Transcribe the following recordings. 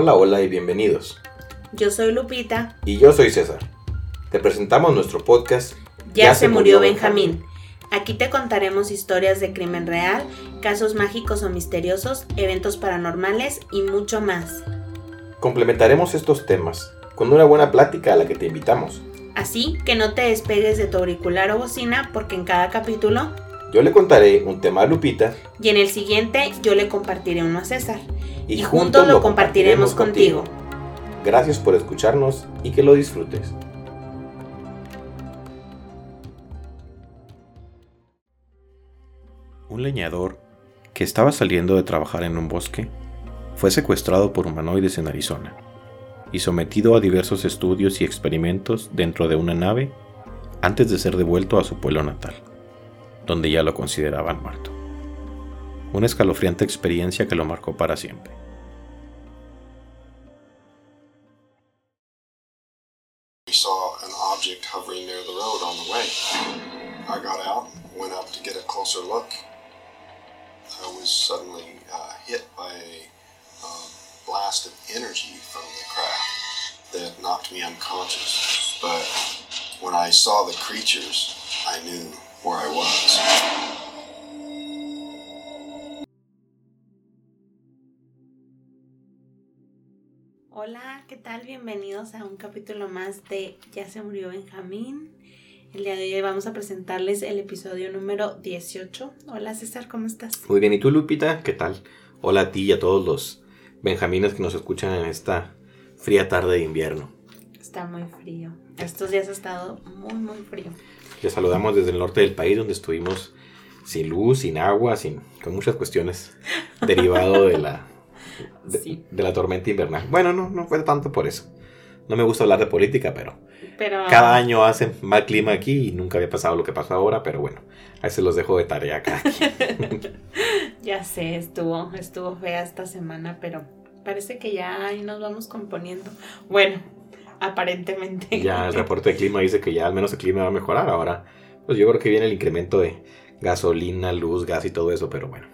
Hola, hola y bienvenidos. Yo soy Lupita. Y yo soy César. Te presentamos nuestro podcast Ya, se, murió, Benjamín. Aquí te contaremos historias de crimen real, casos mágicos o misteriosos, eventos paranormales y mucho más. Complementaremos estos temas con una buena plática a la que te invitamos. Así que no te despegues de tu auricular o bocina porque en cada capítulo Yo le contaré un tema a Lupita y en el siguiente yo le compartiré uno a César. Y, Y juntos lo compartiremos contigo. Gracias por escucharnos y que lo disfrutes. Un leñador que estaba saliendo de trabajar en un bosque fue secuestrado por humanoides en Arizona y sometido a diversos estudios y experimentos dentro de una nave antes de ser devuelto a su pueblo natal, donde ya lo consideraban muerto. Una escalofriante experiencia que lo marcó para siempre. We saw an object hovering near the road on the way. I got out, went up to get a closer look. I was suddenly uh, hit by a uh, blast of energy from the craft that knocked me unconscious. But when I saw the creatures, I knew where I was. Hola, ¿qué tal? Bienvenidos a un capítulo más de Ya se murió Benjamín. El día de hoy vamos a presentarles el episodio número 18. Hola César, ¿cómo estás? Muy bien, ¿y tú Lupita? ¿Qué tal? Hola a ti y a todos los benjamines que nos escuchan en esta fría tarde de invierno. Está muy frío. Estos días ha estado muy, muy frío. Les saludamos desde el norte del país donde estuvimos sin luz, sin agua, sin, con muchas cuestiones derivado de la, de, Sí. de la tormenta invernal. Bueno, no, no fue tanto por eso. No me gusta hablar de política, pero Pero cada año hace mal clima aquí y nunca había pasado lo que pasó ahora, pero bueno, ahí se los dejo de tarea acá. ya sé, estuvo, estuvo fea esta semana, pero parece que ya ahí nos vamos componiendo. Bueno, aparentemente. Ya el reporte de clima dice que ya al menos el clima va a mejorar. Ahora, pues yo creo que viene el incremento de gasolina, luz, gas y todo eso, pero bueno,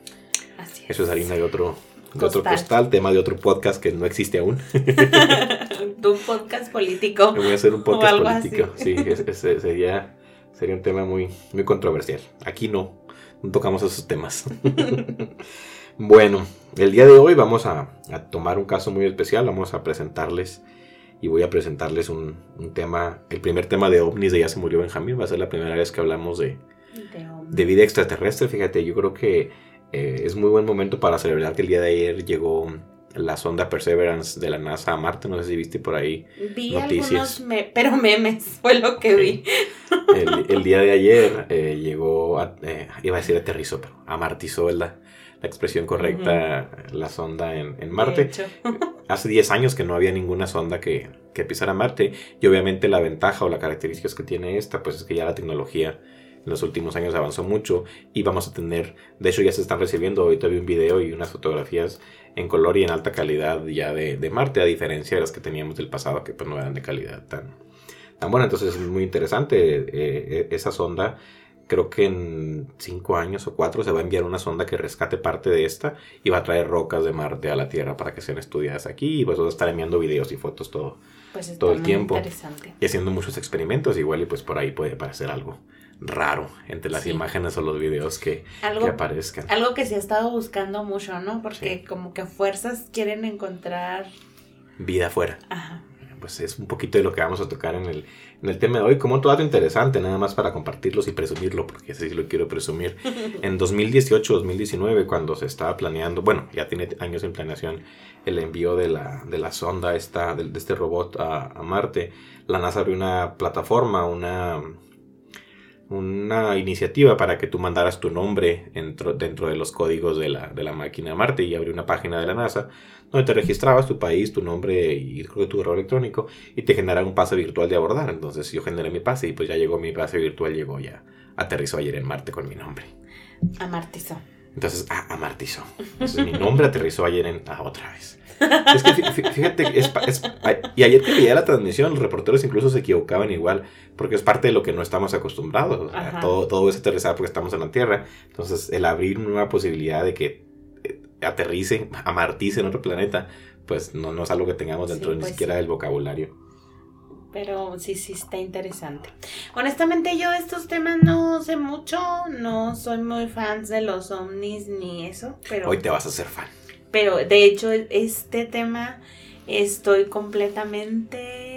Así eso es harina de otro, de otro Costal. costal, tema de otro podcast que no existe aún. tu podcast político. Voy a hacer un podcast político. así. Sí, es- es- sería, sería un tema muy, muy controversial. Aquí no, no tocamos esos temas. bueno, el día de hoy vamos a, a tomar un caso muy especial. Vamos a presentarles y voy a presentarles un, un tema, el primer tema de ovnis de Ya se murió Benjamín. Va a ser la primera vez que hablamos de, de vida extraterrestre. Fíjate, yo creo que eh, es muy buen momento para celebrar que el día de ayer llegó la sonda Perseverance de la NASA a Marte. No sé si viste por ahí Vi noticias. algunos, me- pero memes fue lo que vi. El, el día de ayer eh, llegó, a- eh, iba a decir aterrizó, pero amartizó la, la expresión correcta, la sonda en, en Marte. Hace 10 años que no había ninguna sonda que, que pisara Marte y obviamente la ventaja o la característica que tiene esta pues es que ya la tecnología en los últimos años avanzó mucho y vamos a tener, de hecho ya se están recibiendo, ahorita vi un video y unas fotografías en color y en alta calidad ya de, de Marte, a diferencia de las que teníamos del pasado que pues no eran de calidad tan, tan buena, entonces es muy interesante eh, eh, esa sonda. Creo que en 5 años o 4 se va a enviar una sonda que rescate parte de esta y va a traer rocas de Marte a la Tierra para que sean estudiadas aquí y pues va a estar enviando videos y fotos todo Pues todo el tiempo. y haciendo muchos experimentos igual y pues por ahí puede parecer algo raro entre las Sí. imágenes o los videos que, que aparezcan. algo que se ha estado buscando mucho, ¿no? Porque Sí. como que fuerzas quieren encontrar. Vida afuera. Ajá. Pues es un poquito de lo que vamos a tocar en el, en el tema de hoy, como un dato interesante, nada más para compartirlos y presumirlo, porque ese sí lo quiero presumir. En 2018-2019, cuando se estaba planeando, bueno, ya tiene años en planeación el envío de la, de la sonda esta, de, de este robot a, a Marte, la NASA abrió una plataforma, una, una iniciativa para que tú mandaras tu nombre dentro, dentro de los códigos de la, de la máquina a Marte y abrió una página de la NASA donde te registrabas tu país, tu nombre y creo que tu correo electrónico y te generaba un pase virtual de abordar. Entonces yo generé mi pase y pues ya llegó mi pase virtual, llegó ya, aterrizó ayer en Marte con mi nombre. Amartizó. Entonces, ah, amartizó. Entonces mi nombre aterrizó ayer en, ah, otra vez. Es que fí- fí- fíjate, es, y ayer que veía la transmisión, los reporteros incluso se equivocaban igual, porque es parte de lo que no estamos acostumbrados. o sea, Ajá. todo, todo es aterrizar porque estamos en la Tierra. Entonces, el abrir una nueva posibilidad de que eh, aterrice, amartice en otro planeta, pues no, no es algo que tengamos dentro Sí, ni pues siquiera sí. del vocabulario. Pero sí, sí está interesante. Honestamente yo estos temas no sé mucho, no soy muy fan de los ovnis ni eso, pero, Hoy te vas a hacer fan. pero de hecho este tema estoy completamente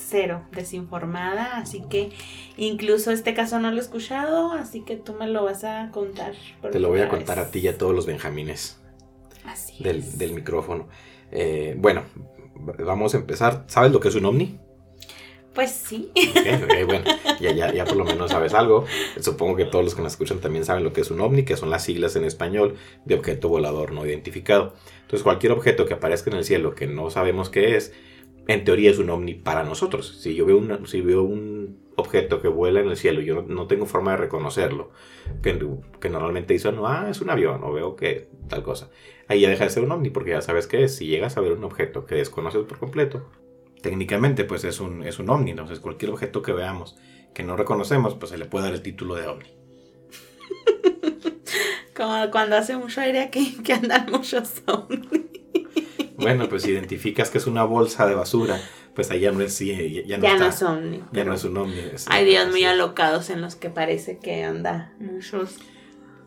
cero desinformada, así que incluso este caso no lo he escuchado, así que tú me lo vas a contar. Te lo voy a contar vez. a ti y a todos los benjamines Así del, es. del micrófono. Eh, bueno, vamos a empezar. ¿Sabes lo que es un ovni? Pues sí. Ok, ok, bueno, ya, ya, ya por lo menos sabes algo. Supongo que todos los que nos escuchan también saben lo que es un ovni, que son las siglas en español de objeto volador no identificado. Entonces, cualquier objeto que aparezca en el cielo que no sabemos qué es, en teoría es un ovni para nosotros. Si yo veo, si veo un objeto que vuela en el cielo yo no, tengo forma de reconocerlo, que, que normalmente dicen, no, ah, es un avión, o veo que tal cosa. Ahí ya deja de ser un ovni porque ya sabes qué es. Si llegas a ver un objeto que desconoces por completo, técnicamente pues es un, es un ovni. Entonces cualquier objeto que veamos que no reconocemos, pues se le puede dar el título de ovni. Como cuando hace mucho aire aquí que andan muchos. Bueno, pues si identificas que es una bolsa de basura, pues ahí ya no es, sí, ya, ya no, Ya está- no es ovni. ya no es un ovni. es- Hay días muy alocados en los que parece que anda muchos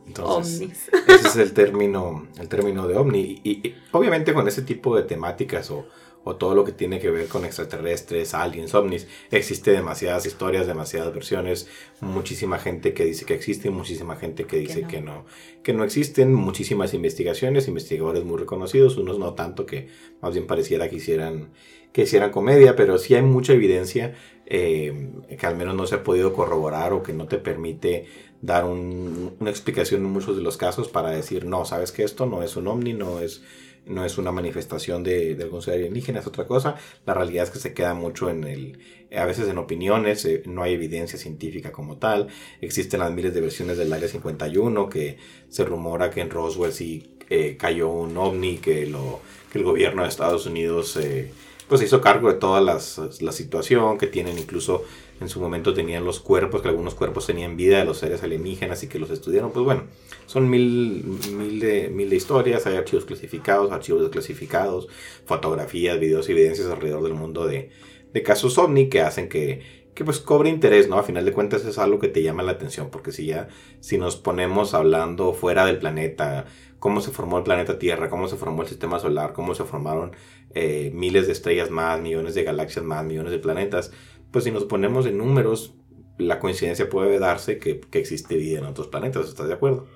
Entonces, ovnis. ese es el término, el término de ovni. Y, y- y obviamente con ese tipo de temáticas o, o todo lo que tiene que ver con extraterrestres, aliens, ovnis, existe demasiadas historias, demasiadas versiones, muchísima gente que dice que existen, muchísima gente que dice no. que no, que no existen, muchísimas investigaciones, investigadores muy reconocidos, unos no tanto que más bien pareciera que hicieran, que hicieran comedia, pero sí hay mucha evidencia eh, que al menos no se ha podido corroborar o que no te permite dar un- una explicación en muchos de los casos para decir, no, sabes que esto no es un ovni, no es, no es una manifestación de, algún ser alienígena, es otra cosa. La realidad es que se queda mucho en el, a veces en opiniones, eh, no hay evidencia científica como tal. Existen las miles de versiones del Área 51 que se rumora que en Roswell sí eh, cayó un ovni, que, lo, que el gobierno de Estados Unidos... eh, pues se hizo cargo de toda las, la situación, que tienen incluso en su momento tenían los cuerpos, que algunos cuerpos tenían vida de los seres alienígenas y que los estudiaron. Pues bueno, son mil, mil, de, mil de historias, hay archivos clasificados, archivos desclasificados, fotografías, videos y evidencias alrededor del mundo de, de casos ovni que hacen que, que pues cobre interés, ¿no? A final de cuentas es algo que te llama la atención, porque si ya, si nos ponemos hablando fuera del planeta, cómo se formó el planeta Tierra, cómo se formó el sistema solar, cómo se formaron eh, miles de estrellas más, millones de galaxias más, millones de planetas, pues si nos ponemos en números, la coincidencia puede darse que, que existe vida en otros planetas, ¿estás de acuerdo?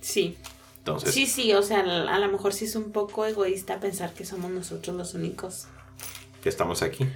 Sí. Entonces, Sí, sí, o sea, a lo mejor sí es un poco egoísta pensar que somos nosotros los únicos. que estamos aquí.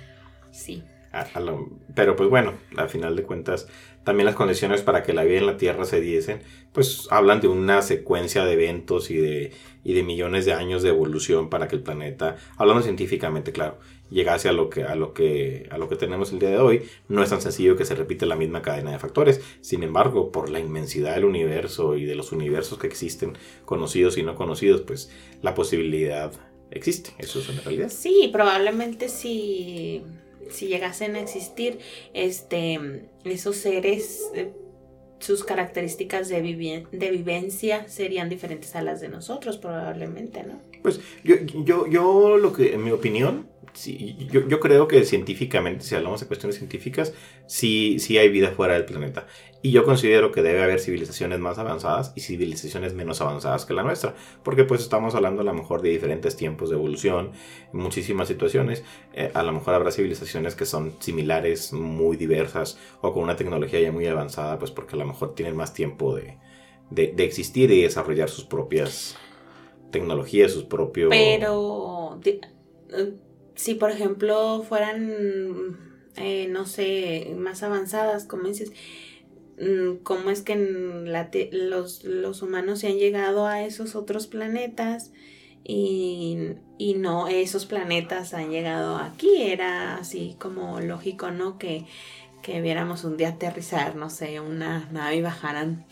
Sí. A- a lo- pero pues bueno, al final de cuentas, también las condiciones para que la vida en la Tierra se diesen, pues hablan de una secuencia de eventos y de, y de millones de años de evolución para que el planeta, hablando científicamente, claro, llegase a lo que, a lo que, a lo que tenemos el día de hoy. No es tan sencillo que se repite la misma cadena de factores. Sin embargo, por la inmensidad del universo y de los universos que existen, conocidos y no conocidos, pues la posibilidad existe. Eso es una realidad. Sí, probablemente si, si llegasen a existir este, esos seres, eh, sus características de, vivi- de vivencia serían diferentes a las de nosotros, probablemente, ¿no? Pues yo, yo, yo lo que, en mi opinión, yo, creo que científicamente, si hablamos de cuestiones científicas, sí, sí hay vida fuera del planeta. Y yo considero que debe haber civilizaciones más avanzadas y civilizaciones menos avanzadas que la nuestra. Porque pues estamos hablando a lo mejor de diferentes tiempos de evolución, muchísimas situaciones. Eh, a lo mejor habrá civilizaciones que son similares, muy diversas, o con una tecnología ya muy avanzada, pues porque a lo mejor tienen más tiempo de, de, existir y desarrollar sus propias tecnologías, sus propios... Pero si por ejemplo fueran, eh, no sé, más avanzadas, como dices, mm, ¿cómo es que la los, los humanos se han llegado a esos otros planetas? Y, y no esos planetas han llegado aquí. Era así como lógico, ¿no? Que, que viéramos un día aterrizar, no sé, una nave y bajaran.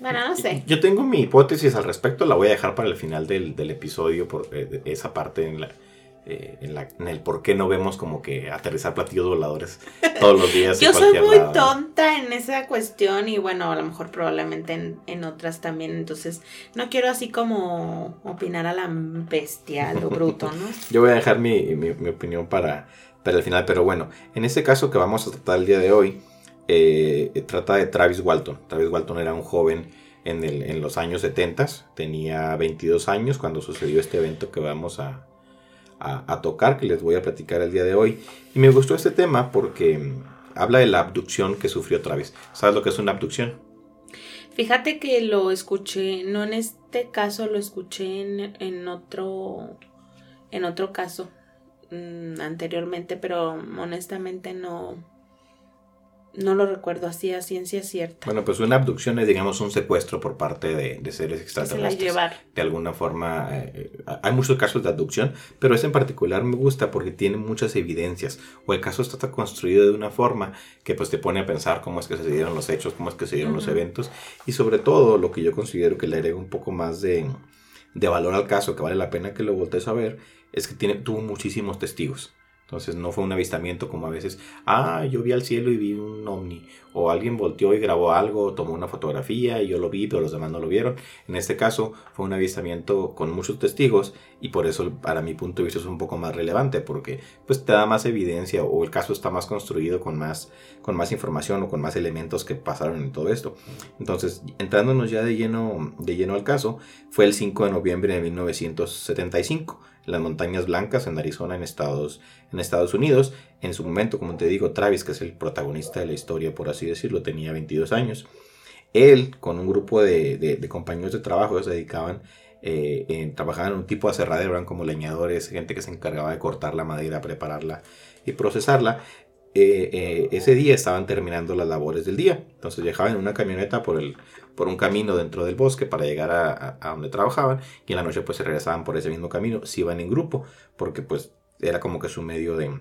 Bueno, no sé. Yo tengo mi hipótesis al respecto, la voy a dejar para el final del, del episodio, por eh, esa parte en la, eh, en, la, en, el por qué no vemos como que aterrizar platillos voladores todos los días. Yo soy muy tonta en esa cuestión y bueno, a lo mejor probablemente en, en, otras también. Entonces, no quiero así como opinar a la bestia, a lo bruto, ¿no? Yo voy a dejar mi, mi, mi, opinión para, para el final, pero bueno, en este caso que vamos a tratar el día de hoy, eh, trata de Travis Walton. Travis Walton era un joven en, el, en los años 70, tenía 22 años cuando sucedió este evento que vamos a, a, tocar, que les voy a platicar el día de hoy. Y me gustó este tema porque mm, habla de la abducción que sufrió Travis. ¿Sabes lo que es una abducción? Fíjate que lo escuché, no en este caso, lo escuché en, en otro, en otro caso mmm, anteriormente, pero honestamente no, no lo recuerdo así a ciencia cierta. Bueno, pues una abducción es, digamos, un secuestro por parte de, de seres extraterrestres. llevar. De alguna forma, eh, hay muchos casos de abducción, pero ese en particular me gusta porque tiene muchas evidencias. O el caso está construido de una forma que pues te pone a pensar cómo es que se dieron los hechos, cómo es que se dieron los eventos. Y sobre todo, lo que yo considero que le agrega un poco más de, de valor al caso, que vale la pena que lo voltees a ver, es que tiene, tuvo muchísimos testigos. Entonces no fue un avistamiento como a veces, ah, yo vi al cielo y vi un ovni, o alguien volteó y grabó algo, tomó una fotografía y yo lo vi, pero los demás no lo vieron. En este caso fue un avistamiento con muchos testigos y por eso para mi punto de vista es un poco más relevante, porque pues te da más evidencia o el caso está más construido con más, con más información o con más elementos que pasaron en todo esto. Entonces, entrándonos ya de lleno, de lleno al caso, fue el 5 de noviembre de 1975 las montañas blancas en Arizona, en Estados, en Estados Unidos. En su momento, como te digo, Travis, que es el protagonista de la historia, por así decirlo, tenía 22 años. Él, con un grupo de, compañeros de trabajo, se dedicaban, eh, en, trabajaban en un tipo de aserradero, eran como leñadores, gente que se encargaba de cortar la madera, prepararla y procesarla. Eh, eh, ese día estaban terminando las labores del día. Entonces viajaban en una camioneta por, el, por un camino dentro del bosque para llegar a, donde trabajaban y en la noche pues se regresaban por ese mismo camino, si iban en grupo, porque pues era como que su medio de,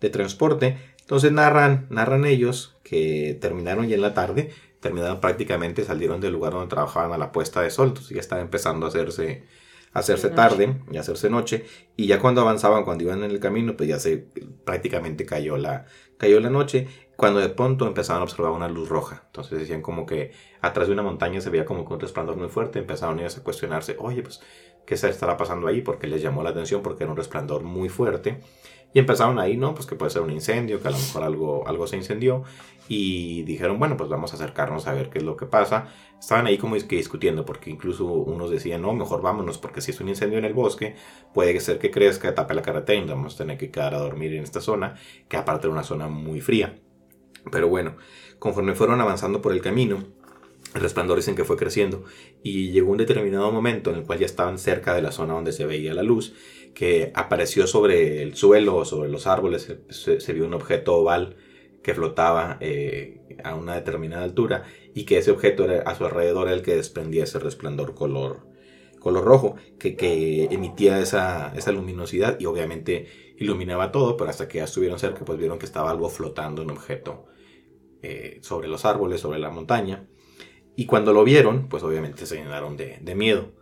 de transporte. Entonces narran, narran ellos que terminaron ya en la tarde, terminaron prácticamente, salieron del lugar donde trabajaban a la puesta de sol, entonces ya estaba empezando a hacerse hacerse tarde y hacerse noche y ya cuando avanzaban cuando iban en el camino pues ya se prácticamente cayó la cayó la noche. Cuando de pronto empezaron a observar una luz roja entonces decían como que atrás de una montaña se veía como que un resplandor muy fuerte empezaron ellos a cuestionarse oye pues qué se estará pasando ahí porque les llamó la atención porque era un resplandor muy fuerte y empezaron ahí, ¿no? Pues que puede ser un incendio, que a lo mejor algo, algo se incendió. Y dijeron, bueno, pues vamos a acercarnos a ver qué es lo que pasa. Estaban ahí como discutiendo, porque incluso unos decían, no, mejor vámonos, porque si es un incendio en el bosque, puede ser que crezca, tape la carretera y vamos a tener que quedar a dormir en esta zona, que aparte era una zona muy fría. Pero bueno, conforme fueron avanzando por el camino, el resplandor dicen que fue creciendo y llegó un determinado momento en el cual ya estaban cerca de la zona donde se veía la luz que apareció sobre el suelo o sobre los árboles, se, vio un objeto oval que flotaba eh, a una determinada altura y que ese objeto era, a su alrededor el que desprendía ese resplandor color, color rojo que, que emitía esa, esa, luminosidad y obviamente iluminaba todo, pero hasta que ya estuvieron cerca pues vieron que estaba algo flotando, un objeto eh, sobre los árboles, sobre la montaña. Y cuando lo vieron, pues obviamente se llenaron de, de miedo.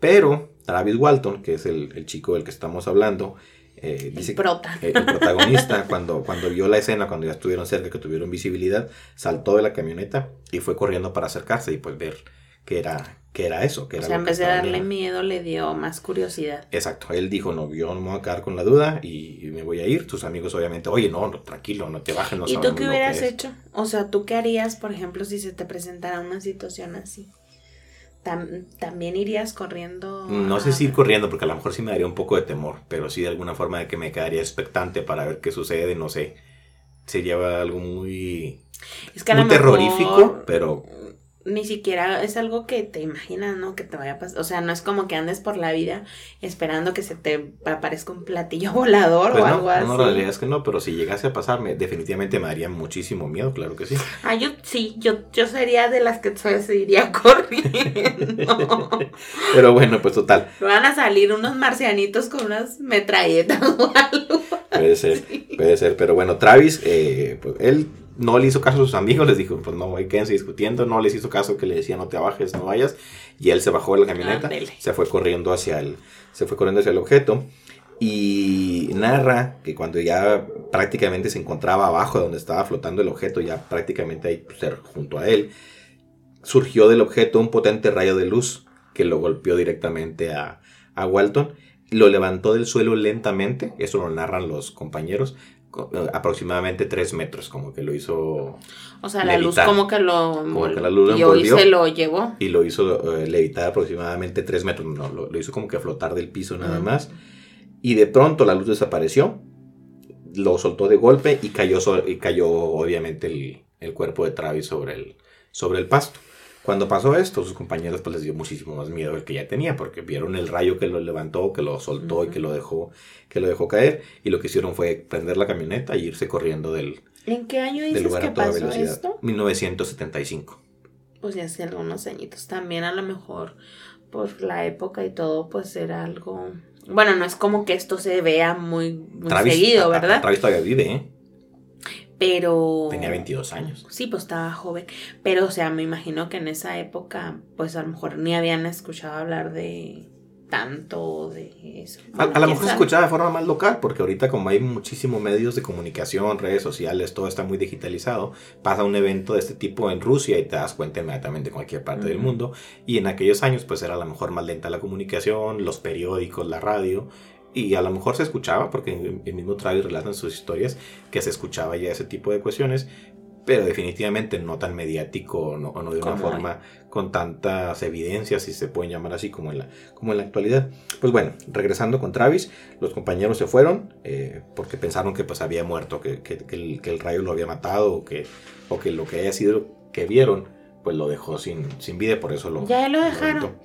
Pero Travis Walton, que es el, chico del que estamos hablando, eh, dice el, el, protagonista, cuando, cuando vio la escena, cuando ya estuvieron cerca, que tuvieron visibilidad, saltó de la camioneta y fue corriendo para acercarse y pues ver qué era, qué era eso. Qué o sea, en vez de darle miedo, le dio más curiosidad. Exacto, él dijo, no, yo no me voy a quedar con la duda y, me voy a ir. Tus amigos obviamente, oye, no, tranquilo, no te bajes. No ¿Y tú qué hubieras hecho? O sea, ¿tú qué harías, por ejemplo, si se te presentara una situación así? También irías corriendo. No sé si ir corriendo, porque a lo mejor sí me daría un poco de temor, pero sí de alguna forma de que me quedaría expectante para ver qué sucede, no sé. Sería algo muy, es que muy terrorífico, pero ni siquiera es algo que te imaginas, ¿no? Que te vaya a pasar. O sea, no es como que andes por la vida esperando que se te aparezca un platillo volador pues o algo así. No, la realidad es que no, pero si llegase a pasarme, definitivamente me daría muchísimo miedo, claro que sí. Ah, yo sí, yo, yo sería de las que se iría corriendo. pero bueno, pues total. Van a salir unos marcianitos con unas metralletas o algo. Puede ser, puede ser, pero bueno, Travis, eh, pues él no le hizo caso a sus amigos, les dijo, pues no, quédense discutiendo, no les hizo caso que le decía no te bajes, no vayas, y él se bajó de la camioneta, se fue corriendo hacia el, se fue corriendo hacia el objeto. y narra que cuando ya prácticamente se encontraba abajo de donde estaba flotando el objeto, ya prácticamente ahí pues, junto a él, surgió del objeto un potente rayo de luz que lo golpeó directamente a, a Walton, lo levantó del suelo lentamente, eso lo narran los compañeros, aproximadamente 3 metros, como que lo hizo. O sea, la luz como que lo como que la luz y se lo llevó. Y lo hizo eh, levitar aproximadamente 3 metros, no, lo, hizo como que flotar del piso nada más. Y de pronto la luz desapareció, lo soltó de golpe y cayó, y cayó obviamente el, el, cuerpo de Travis sobre el, sobre el pasto. Cuando pasó esto, sus compañeros pues les dio muchísimo más miedo del que ya tenía, porque vieron el rayo que lo levantó, que lo soltó y que lo dejó, que lo dejó caer, y lo que hicieron fue prender la camioneta e irse corriendo del, ¿En qué año dices lugar que pasó velocidad. esto? 1975. Pues ya hace algunos añitos. También a lo mejor por la época y todo, pues era algo. Bueno, no es como que esto se vea muy, muy seguido, ¿verdad? Travis todavía vive, ¿eh? Pero... Tenía 22 años. Sí, pues estaba joven. Pero, o sea, me imagino que en esa época, pues a lo mejor ni habían escuchado hablar de tanto de eso. a, lo mejor se escuchaba de forma más local, porque ahorita como hay muchísimos medios de comunicación, redes sociales, todo está muy digitalizado, pasa un evento de este tipo en Rusia y te das cuenta inmediatamente en cualquier parte del mundo. Y en aquellos años pues era a lo mejor más lenta la comunicación, los periódicos, la radio, y a lo mejor se escuchaba, porque el mismo Travis relata en sus historias que se escuchaba ya ese tipo de cuestiones, pero definitivamente no tan mediático o no, de una forma con tantas evidencias, si se pueden llamar así, como en la, como en la actualidad. Pues bueno, regresando con Travis, los compañeros se fueron eh, porque pensaron que pues había muerto, que, que, el, rayo lo había matado o que, o que lo que haya sido que vieron, pues lo dejó sin, sin vida, por eso lo... Ya lo dejaron.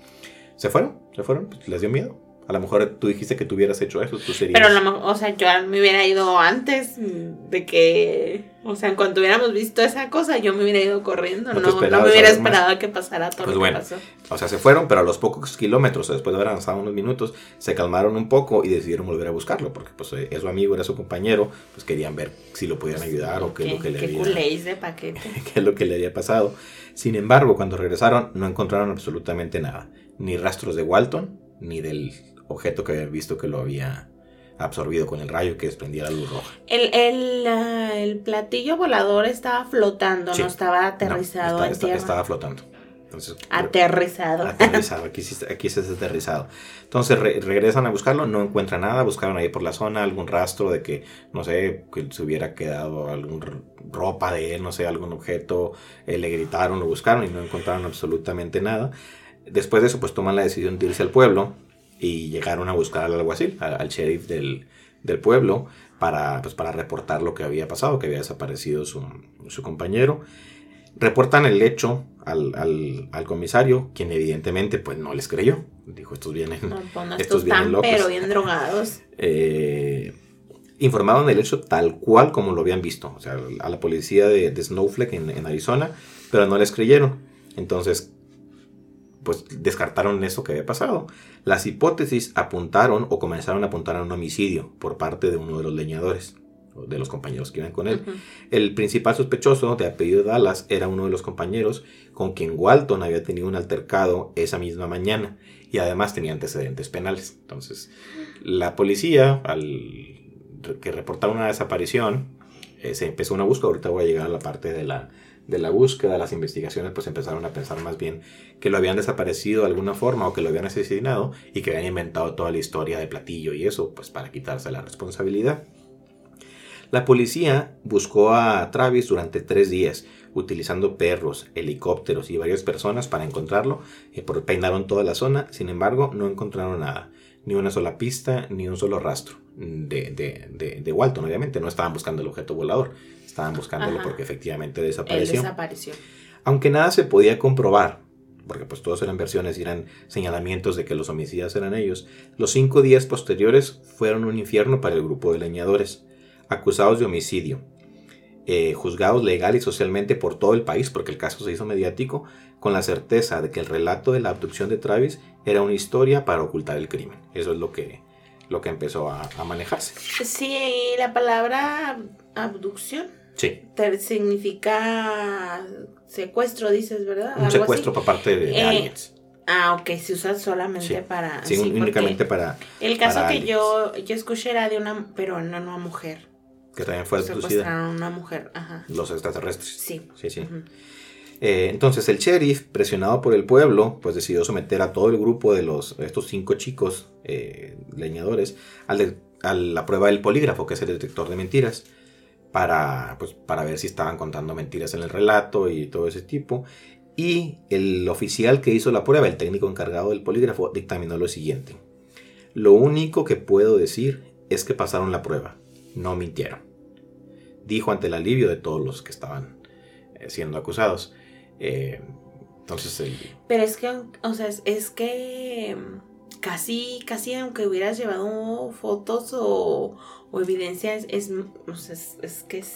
se fueron, se fueron, pues les dio miedo. A lo mejor tú dijiste que tú hubieras hecho eso, tú serías... Pero, o sea, yo me hubiera ido antes de que... O sea, en cuanto hubiéramos visto esa cosa, yo me hubiera ido corriendo. No, no, me hubiera esperado a que pasara todo pues lo bueno, que pasó. O sea, se fueron, pero a los pocos kilómetros, después de haber avanzado unos minutos, se calmaron un poco y decidieron volver a buscarlo, porque pues eh, es su amigo, era su compañero, pues querían ver si lo podían ayudar o qué, es lo que le había... de paquete. qué es lo que le había pasado. Sin embargo, cuando regresaron, no encontraron absolutamente nada. Ni rastros de Walton, ni del objeto que habían visto que lo había absorbido con el rayo que desprendía la luz roja. El, el, el platillo volador estaba flotando, no estaba aterrizado en tierra. Estaba flotando. aterrizado. Aterrizado, aquí, aquí se ha aterrizado. Entonces regresan a buscarlo, no encuentran nada, buscaron ahí por la zona algún rastro de que, no sé, que se hubiera quedado algún ropa de él, no sé, algún objeto, eh, le gritaron, lo buscaron y no encontraron absolutamente nada. Después de eso, pues toman la decisión de irse al pueblo, y llegaron a buscar al alguacil, al, sheriff del, pueblo, para, pues, para reportar lo que había pasado, que había desaparecido su, compañero. Reportan el hecho al, comisario, quien evidentemente pues no les creyó. Dijo, estos vienen, pues, estos, vienen locos. Pero bien drogados. eh, informaron el hecho tal cual como lo habían visto, o sea, a la policía de, Snowflake en, en, Arizona, pero no les creyeron. Entonces, pues descartaron eso que había pasado. Las hipótesis apuntaron o comenzaron a apuntar a un homicidio por parte de uno de los leñadores, de los compañeros que iban con él. El principal sospechoso de apellido Dallas era uno de los compañeros con quien Walton había tenido un altercado esa misma mañana y además tenía antecedentes penales. Entonces, la policía, al que reportaron una desaparición, eh, se empezó una búsqueda. Ahorita voy a llegar a la parte de la de la búsqueda, las investigaciones, pues empezaron a pensar más bien que lo habían desaparecido de alguna forma o que lo habían asesinado y que habían inventado toda la historia de Platillo y eso, pues para quitarse la responsabilidad. La policía buscó a Travis durante tres días, utilizando perros, helicópteros y varias personas para encontrarlo. eh, peinaron toda la zona, sin embargo, no encontraron nada, ni una sola pista, ni un solo rastro de, de, de Walton, obviamente. No estaban buscando el objeto volador, Estaban buscándolo porque efectivamente desapareció. desapareció. Aunque nada se podía comprobar, porque pues todos eran versiones y eran señalamientos de que los homicidas eran ellos, los cinco días posteriores fueron un infierno para el grupo de leñadores, acusados de homicidio, eh, juzgados legal y socialmente por todo el país, porque el caso se hizo mediático, con la certeza de que el relato de la abducción de Travis era una historia para ocultar el crimen. Eso es lo que, lo que empezó a, a manejarse. Sí, la palabra abducción Sí. significa secuestro, dices, ¿verdad? Un secuestro por parte de, eh, aliens. Ah, ok, se usa solamente Sí. para... Sí, únicamente para El caso para que aliens. yo, yo escuché era de una, pero no una mujer. que también fue. Secuestraron a una mujer, ajá. Los extraterrestres. Sí. Sí, sí. Eh, entonces el sheriff, presionado por el pueblo, pues decidió someter a todo el grupo de los estos cinco chicos eh, leñadores al de- a la prueba del polígrafo, que es el detector de mentiras, para, pues, para ver si estaban contando mentiras en el relato y todo ese tipo. Y el oficial que hizo la prueba, el técnico encargado del polígrafo, dictaminó lo siguiente. Lo único que puedo decir es que pasaron la prueba, no mintieron. Dijo ante el alivio de todos los que estaban eh, siendo acusados. Eh, entonces, Pero es que, o sea, es, es que mm, casi, casi aunque hubieras llevado fotos o, o evidencia, es, es, es- es que es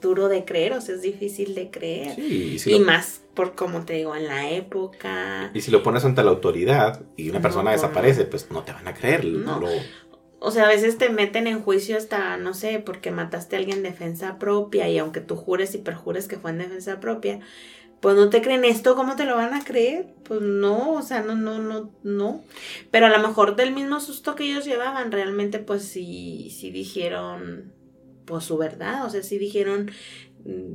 duro de creer, o sea, es difícil de creer. sí, y si y lo- más por, como te digo, en la época. y si lo pones ante la autoridad y una persona no, desaparece, pues no te van a creer. No. lo- O sea, a veces te meten en juicio hasta, no sé, porque mataste a alguien en defensa propia y aunque tú jures y perjures que fue en defensa propia, pues no te creen esto, ¿cómo te lo van a creer? Pues no, o sea, no, no, no, no. Pero a lo mejor del mismo susto que ellos llevaban, realmente pues sí, sí dijeron, pues su verdad, o sea, sí dijeron, mm,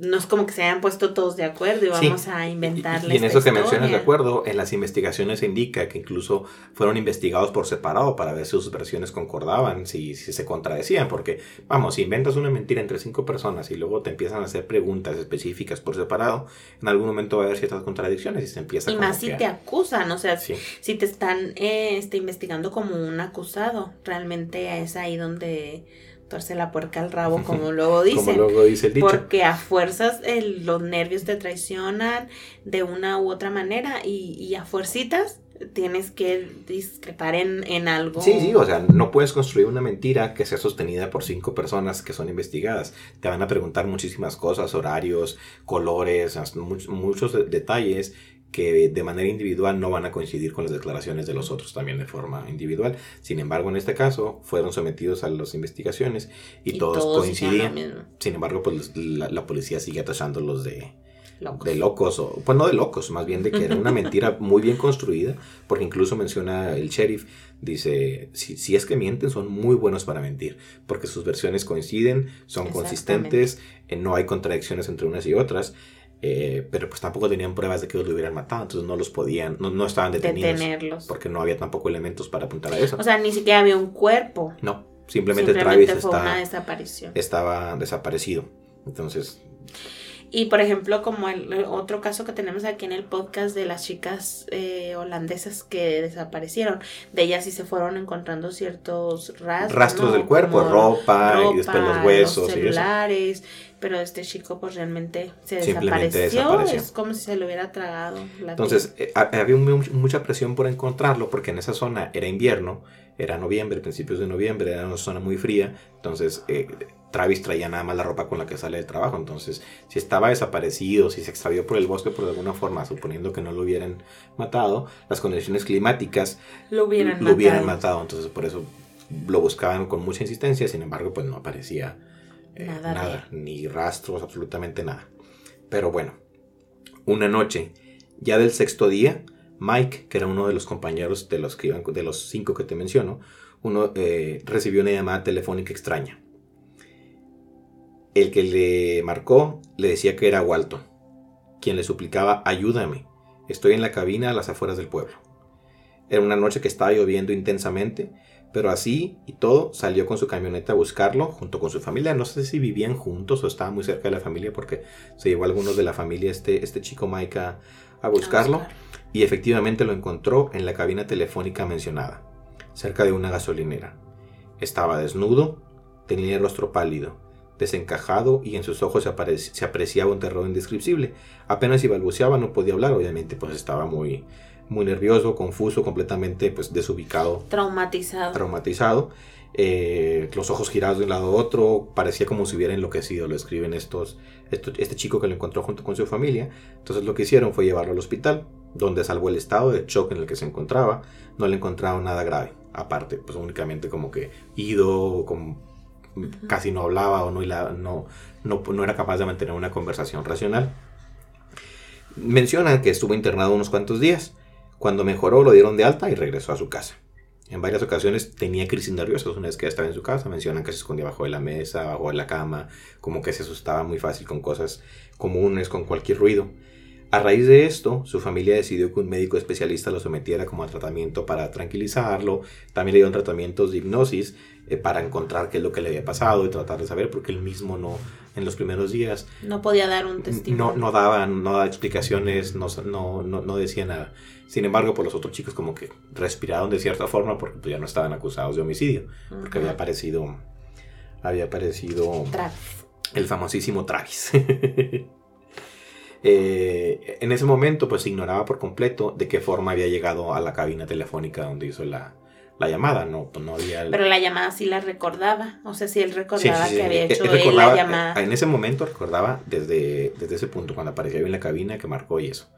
no es como que se hayan puesto todos de acuerdo y Sí. vamos a inventar Y, y en eso que mencionas de acuerdo, en las investigaciones se indica que incluso fueron investigados por separado para ver si sus versiones concordaban, si, si se contradecían, porque vamos, si inventas una mentira entre cinco personas y luego te empiezan a hacer preguntas específicas por separado, en algún momento va a haber ciertas contradicciones y se empieza Y como más si a- te acusan, o sea, Sí. si te están eh, este, investigando como un acusado, realmente es ahí donde torce la puerca al rabo, como luego como dicen. luego dice el dicho. Porque a fuerzas el- los nervios te traicionan de una u otra manera y, y a fuercitas tienes que discrepar en, en algo. Sí, sí, o sea, no puedes construir una mentira que sea sostenida por cinco personas que son investigadas. Te van a preguntar muchísimas cosas, horarios, colores, muchos de- detalles que de manera individual no van a coincidir con las declaraciones de los otros también de forma individual. Sin embargo, en este caso, fueron sometidos a las investigaciones y, todos, lo coincidían. Sin embargo, pues la, la policía sigue tachándolos de, Locos. de locos, o pues no de locos, más bien de que era una mentira muy bien construida, porque incluso menciona el sheriff, dice, si, si es que mienten, son muy buenos para mentir, porque sus versiones coinciden, son consistentes, eh, no hay contradicciones entre unas y otras, eh, pero pues tampoco tenían pruebas de que ellos lo hubieran matado, entonces no los podían, no, no estaban detenidos, Detenerlos. porque no había tampoco elementos para apuntar a eso. O sea, ni siquiera había un cuerpo. no, simplemente, Simplemente Travis fue una desaparición. estaba desaparecido. Entonces, Y por ejemplo, como el, el otro caso que tenemos aquí en el podcast de las chicas eh, holandesas que desaparecieron, de ellas sí se fueron encontrando ciertos rastros. rastros ¿no? del cuerpo, ropa, y después los huesos los y eso. celulares, pero este chico pues realmente se Simplemente desapareció, desapareció. es como si se lo hubiera tragado. la Entonces, eh, ha- había mu- mucha presión por encontrarlo porque en esa zona era invierno, era noviembre, principios de noviembre, era una zona muy fría. Entonces, eh, Travis traía nada más la ropa con la que sale del trabajo. Entonces, si estaba desaparecido, si se extravió por el bosque por alguna forma, suponiendo que no lo hubieran matado, las condiciones climáticas lo hubieran lo matado. hubieran matado. Entonces, por eso lo buscaban con mucha insistencia. Sin embargo, pues no aparecía eh, Nada nada, ni rastros, absolutamente nada. Pero bueno, una noche, ya del sexto día, Mike, que era uno de los compañeros de los, que iban, de los cinco que te menciono, uno eh, recibió una llamada telefónica extraña. El que le marcó le decía que era Walton, quien le suplicaba ayúdame, estoy en la cabina a las afueras del pueblo. Era una noche que estaba lloviendo intensamente, pero así y todo salió con su camioneta a buscarlo junto con su familia. No sé si vivían juntos o estaba muy cerca de la familia porque se llevó a algunos de la familia este, este chico Mike a, a buscarlo buscar. y efectivamente lo encontró en la cabina telefónica mencionada, cerca de una gasolinera. Estaba desnudo, tenía el rostro pálido, desencajado y en sus ojos se, se apreciaba un terror indescriptible. Apenas si balbuceaba no podía hablar, obviamente pues estaba muy, muy nervioso, confuso, completamente pues desubicado Traumatizado. traumatizado, eh, los ojos girados de un lado a otro, parecía como si hubiera enloquecido, lo escriben estos, esto- este chico que lo encontró junto con su familia. Entonces lo que hicieron fue llevarlo al hospital, donde salvó el estado de shock en el que se encontraba, no le encontraron nada grave, aparte, pues únicamente como que ido, como casi no hablaba o no, no, no, no era capaz de mantener una conversación racional. Menciona que estuvo internado unos cuantos días Cuando mejoró lo dieron de alta y regresó a su casa. En varias ocasiones tenía crisis nerviosas. Una vez que estaba en su casa, mencionan que se escondía bajo de la mesa, bajo de la cama, como que se asustaba muy fácil con cosas comunes, con cualquier ruido. A raíz de esto, su familia decidió que un médico especialista lo sometiera como a tratamiento para tranquilizarlo. También le dieron tratamientos de hipnosis eh, para encontrar qué es lo que le había pasado y tratar de saber, porque él mismo no, en los primeros días... No podía dar un testimonio. No, no daba, no daba explicaciones, no, no, no, decía nada. Sin embargo, por pues los otros chicos como que respiraron de cierta forma porque pues, ya no estaban acusados de homicidio, porque había aparecido... Había aparecido... Travis. El famosísimo Travis. Eh, en ese momento pues ignoraba por completo de qué forma había llegado a la cabina telefónica donde hizo la, llamada, no, pues, no había... Pero la llamada sí la recordaba, o sea, sí él recordaba que había hecho él la llamada. En ese momento recordaba desde, desde ese punto, cuando apareció en la cabina que marcó y eso.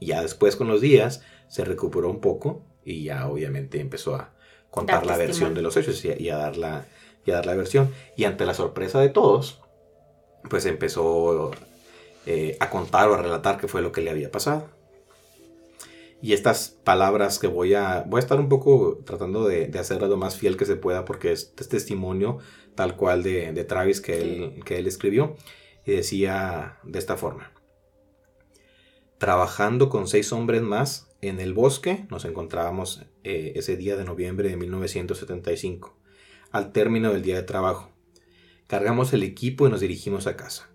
Y ya después con los días se recuperó un poco y ya obviamente empezó a contar la versión de los hechos y, a dar la, y a dar la versión. Y ante la sorpresa de todos, pues empezó eh, a contar o a relatar qué fue lo que le había pasado. Y estas palabras que voy a... Voy a estar un poco tratando de, de lo más fiel que se pueda porque es, testimonio tal cual de, Travis que él, que él escribió. Y decía de esta forma. Trabajando con seis hombres más en el bosque, nos encontrábamos eh, ese día de noviembre de 1975, al término del día de trabajo. Cargamos el equipo y nos dirigimos a casa.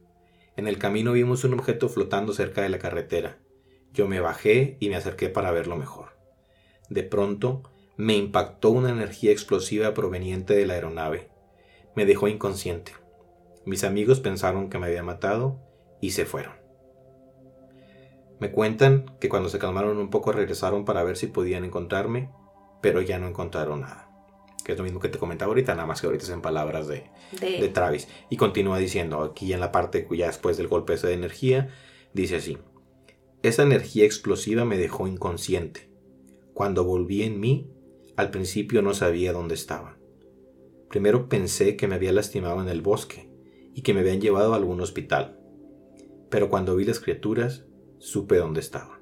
En el camino vimos un objeto flotando cerca de la carretera. Yo me bajé y me acerqué para verlo mejor. De pronto, me impactó una energía explosiva proveniente de la aeronave. Me dejó inconsciente. Mis amigos pensaron que me había matado y se fueron. Me cuentan que cuando se calmaron un poco regresaron para ver si podían encontrarme, pero ya no encontraron nada que es lo mismo que te comentaba ahorita, nada más que ahorita es en palabras de, de... Travis. Y continúa diciendo, aquí en la parte ya después del golpe ese de energía, dice así, esa energía explosiva me dejó inconsciente. Cuando volví en mí, al principio no sabía dónde estaba. Primero pensé que me había lastimado en el bosque y que me habían llevado a algún hospital. Pero cuando vi las criaturas, supe dónde estaba.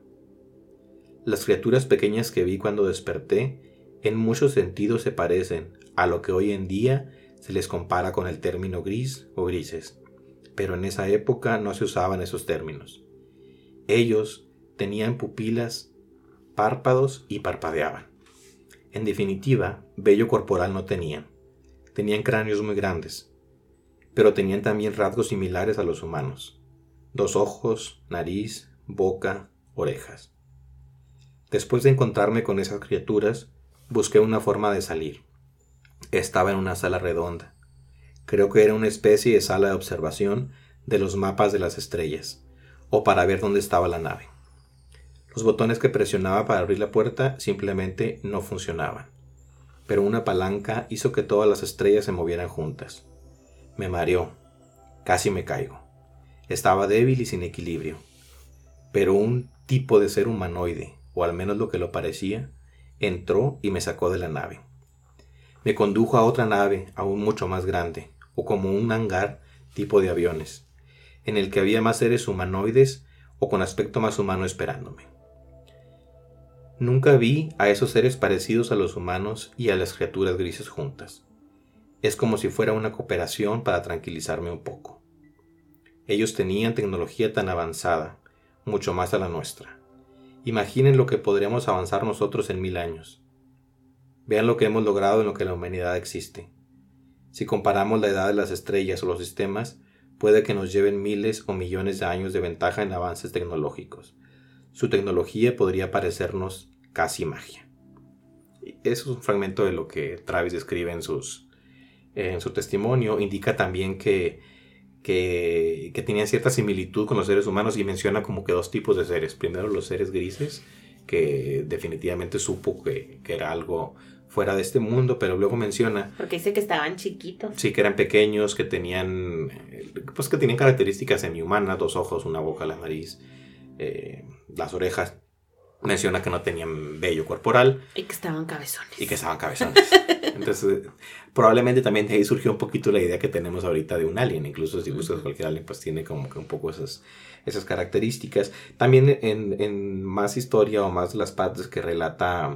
Las criaturas pequeñas que vi cuando desperté en muchos sentidos se parecen a lo que hoy en día se les compara con el término gris o grises, pero en esa época no se usaban esos términos. Ellos tenían pupilas, párpados y parpadeaban. En definitiva, vello corporal no tenían. Tenían cráneos muy grandes, pero tenían también rasgos similares a los humanos. Dos ojos, nariz, boca, orejas. Después de encontrarme con esas criaturas, Busqué una forma de salir. Estaba en una sala redonda. Creo que era una especie de sala de observación de los mapas de las estrellas, o para ver dónde estaba la nave. Los botones que presionaba para abrir la puerta simplemente no funcionaban, pero una palanca hizo que todas las estrellas se movieran juntas. Me mareó, casi me caigo. Estaba débil y sin equilibrio, pero un tipo de ser humanoide, o al menos lo que lo parecía, entró y me sacó de la nave. Me condujo a otra nave aún mucho más grande, o como un hangar tipo de aviones, en el que había más seres humanoides o con aspecto más humano esperándome. Nunca vi a esos seres parecidos a los humanos y a las criaturas grises juntas. Es como si fuera una cooperación para tranquilizarme un poco. Ellos tenían tecnología tan avanzada, mucho más a la nuestra. Imaginen lo que podríamos avanzar nosotros en mil años. Vean lo que hemos logrado en lo que la humanidad existe. Si comparamos la edad de las estrellas o los sistemas, puede que nos lleven miles o millones de años de ventaja en avances tecnológicos. Su tecnología podría parecernos casi magia. Eso es un fragmento de lo que Travis escribe en, en su testimonio. Indica también que que, que tenían cierta similitud con los seres humanos y menciona como que dos tipos de seres. Primero los seres grises, que definitivamente supo que, que era algo fuera de este mundo, pero luego menciona... Porque dice que estaban chiquitos. Sí, que eran pequeños, que tenían, pues que tenían características semi-humanas, dos ojos, una boca, la nariz, eh, las orejas. Menciona que no tenían vello corporal. Y que estaban cabezones. Y que estaban cabezones. Entonces, probablemente también de ahí surgió un poquito la idea que tenemos ahorita de un alien. Incluso si buscas cualquier alien, pues tiene como que un poco esas, esas características. También en, en más historia o más de las partes que relata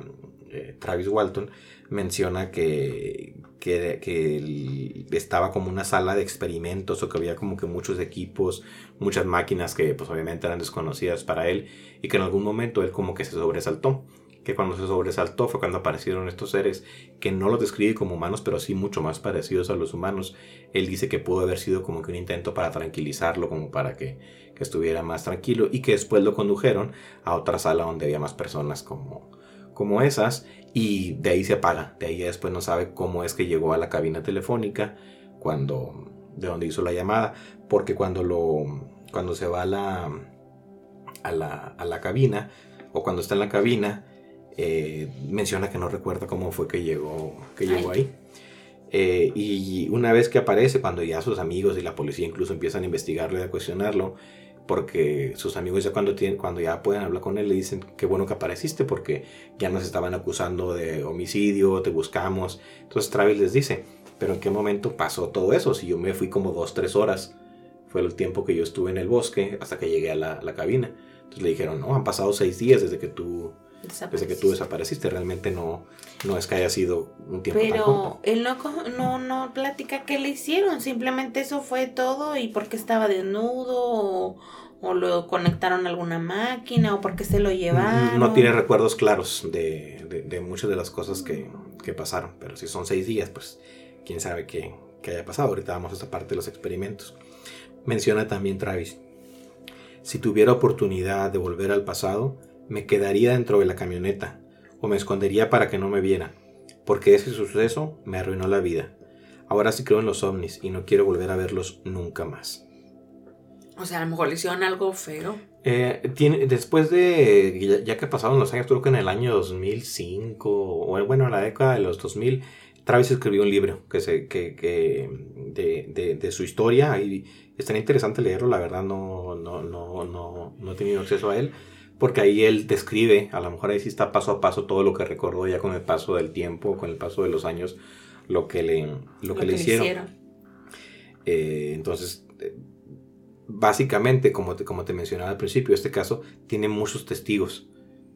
eh, Travis Walton, menciona que, que, que, estaba como una sala de experimentos o que había como que muchos equipos, muchas máquinas que pues obviamente eran desconocidas para él y que en algún momento él como que se sobresaltó. Que cuando se sobresaltó fue cuando aparecieron estos seres que no los describe como humanos, pero sí mucho más parecidos a los humanos. Él dice que pudo haber sido como que un intento para tranquilizarlo, como para que, que estuviera más tranquilo y que después lo condujeron a otra sala donde había más personas como, como esas y de ahí se apaga. De ahí después no sabe cómo es que llegó a la cabina telefónica cuando de donde hizo la llamada, porque cuando lo cuando se va a la a la, a la cabina o cuando está en la cabina eh, menciona que no recuerda cómo fue que llegó que llegó ahí. Eh, y una vez que aparece, cuando ya sus amigos y la policía incluso empiezan a investigarlo y a cuestionarlo, porque sus amigos ya cuando, tienen, cuando ya pueden hablar con él le dicen qué bueno que apareciste porque ya nos estaban acusando de homicidio, te buscamos. Entonces Travis les dice, pero en qué momento pasó todo eso, si yo me fui como dos, tres horas, fue el tiempo que yo estuve en el bosque hasta que llegué a la, la cabina. Entonces le dijeron, no, han pasado seis días desde que tú desde que tú desapareciste. Realmente no, no es que haya sido un tiempo Pero él no, no, no platica qué le hicieron. Simplemente eso fue todo y porque estaba desnudo o, o lo conectaron a alguna máquina o porque se lo llevaron. No tiene recuerdos claros de, de, muchas de las cosas que, que, pasaron. Pero si son seis días, pues quién sabe qué, qué haya pasado. Ahorita vamos a esta parte de los experimentos. Menciona también Travis. Si tuviera oportunidad de volver al pasado, me quedaría dentro de la camioneta o me escondería para que no me viera, porque ese suceso me arruinó la vida. Ahora sí creo en los ovnis y no quiero volver a verlos nunca más. O sea, a lo mejor le hicieron algo feo. Eh, tiene, después de, ya, que pasaron los años, creo que en el año 2005, o bueno, en la década de los 2000, Travis escribió un libro que se, que, que de, de, de, su historia y es tan interesante leerlo, la verdad no, no, no, no, no he tenido acceso a él, porque ahí él describe, a lo mejor ahí sí está paso a paso todo lo que recordó ya con el paso del tiempo, con el paso de los años, lo que le, lo, que, le hicieron. Eh, entonces, eh, básicamente, como te, como te mencionaba al principio, este caso tiene muchos testigos.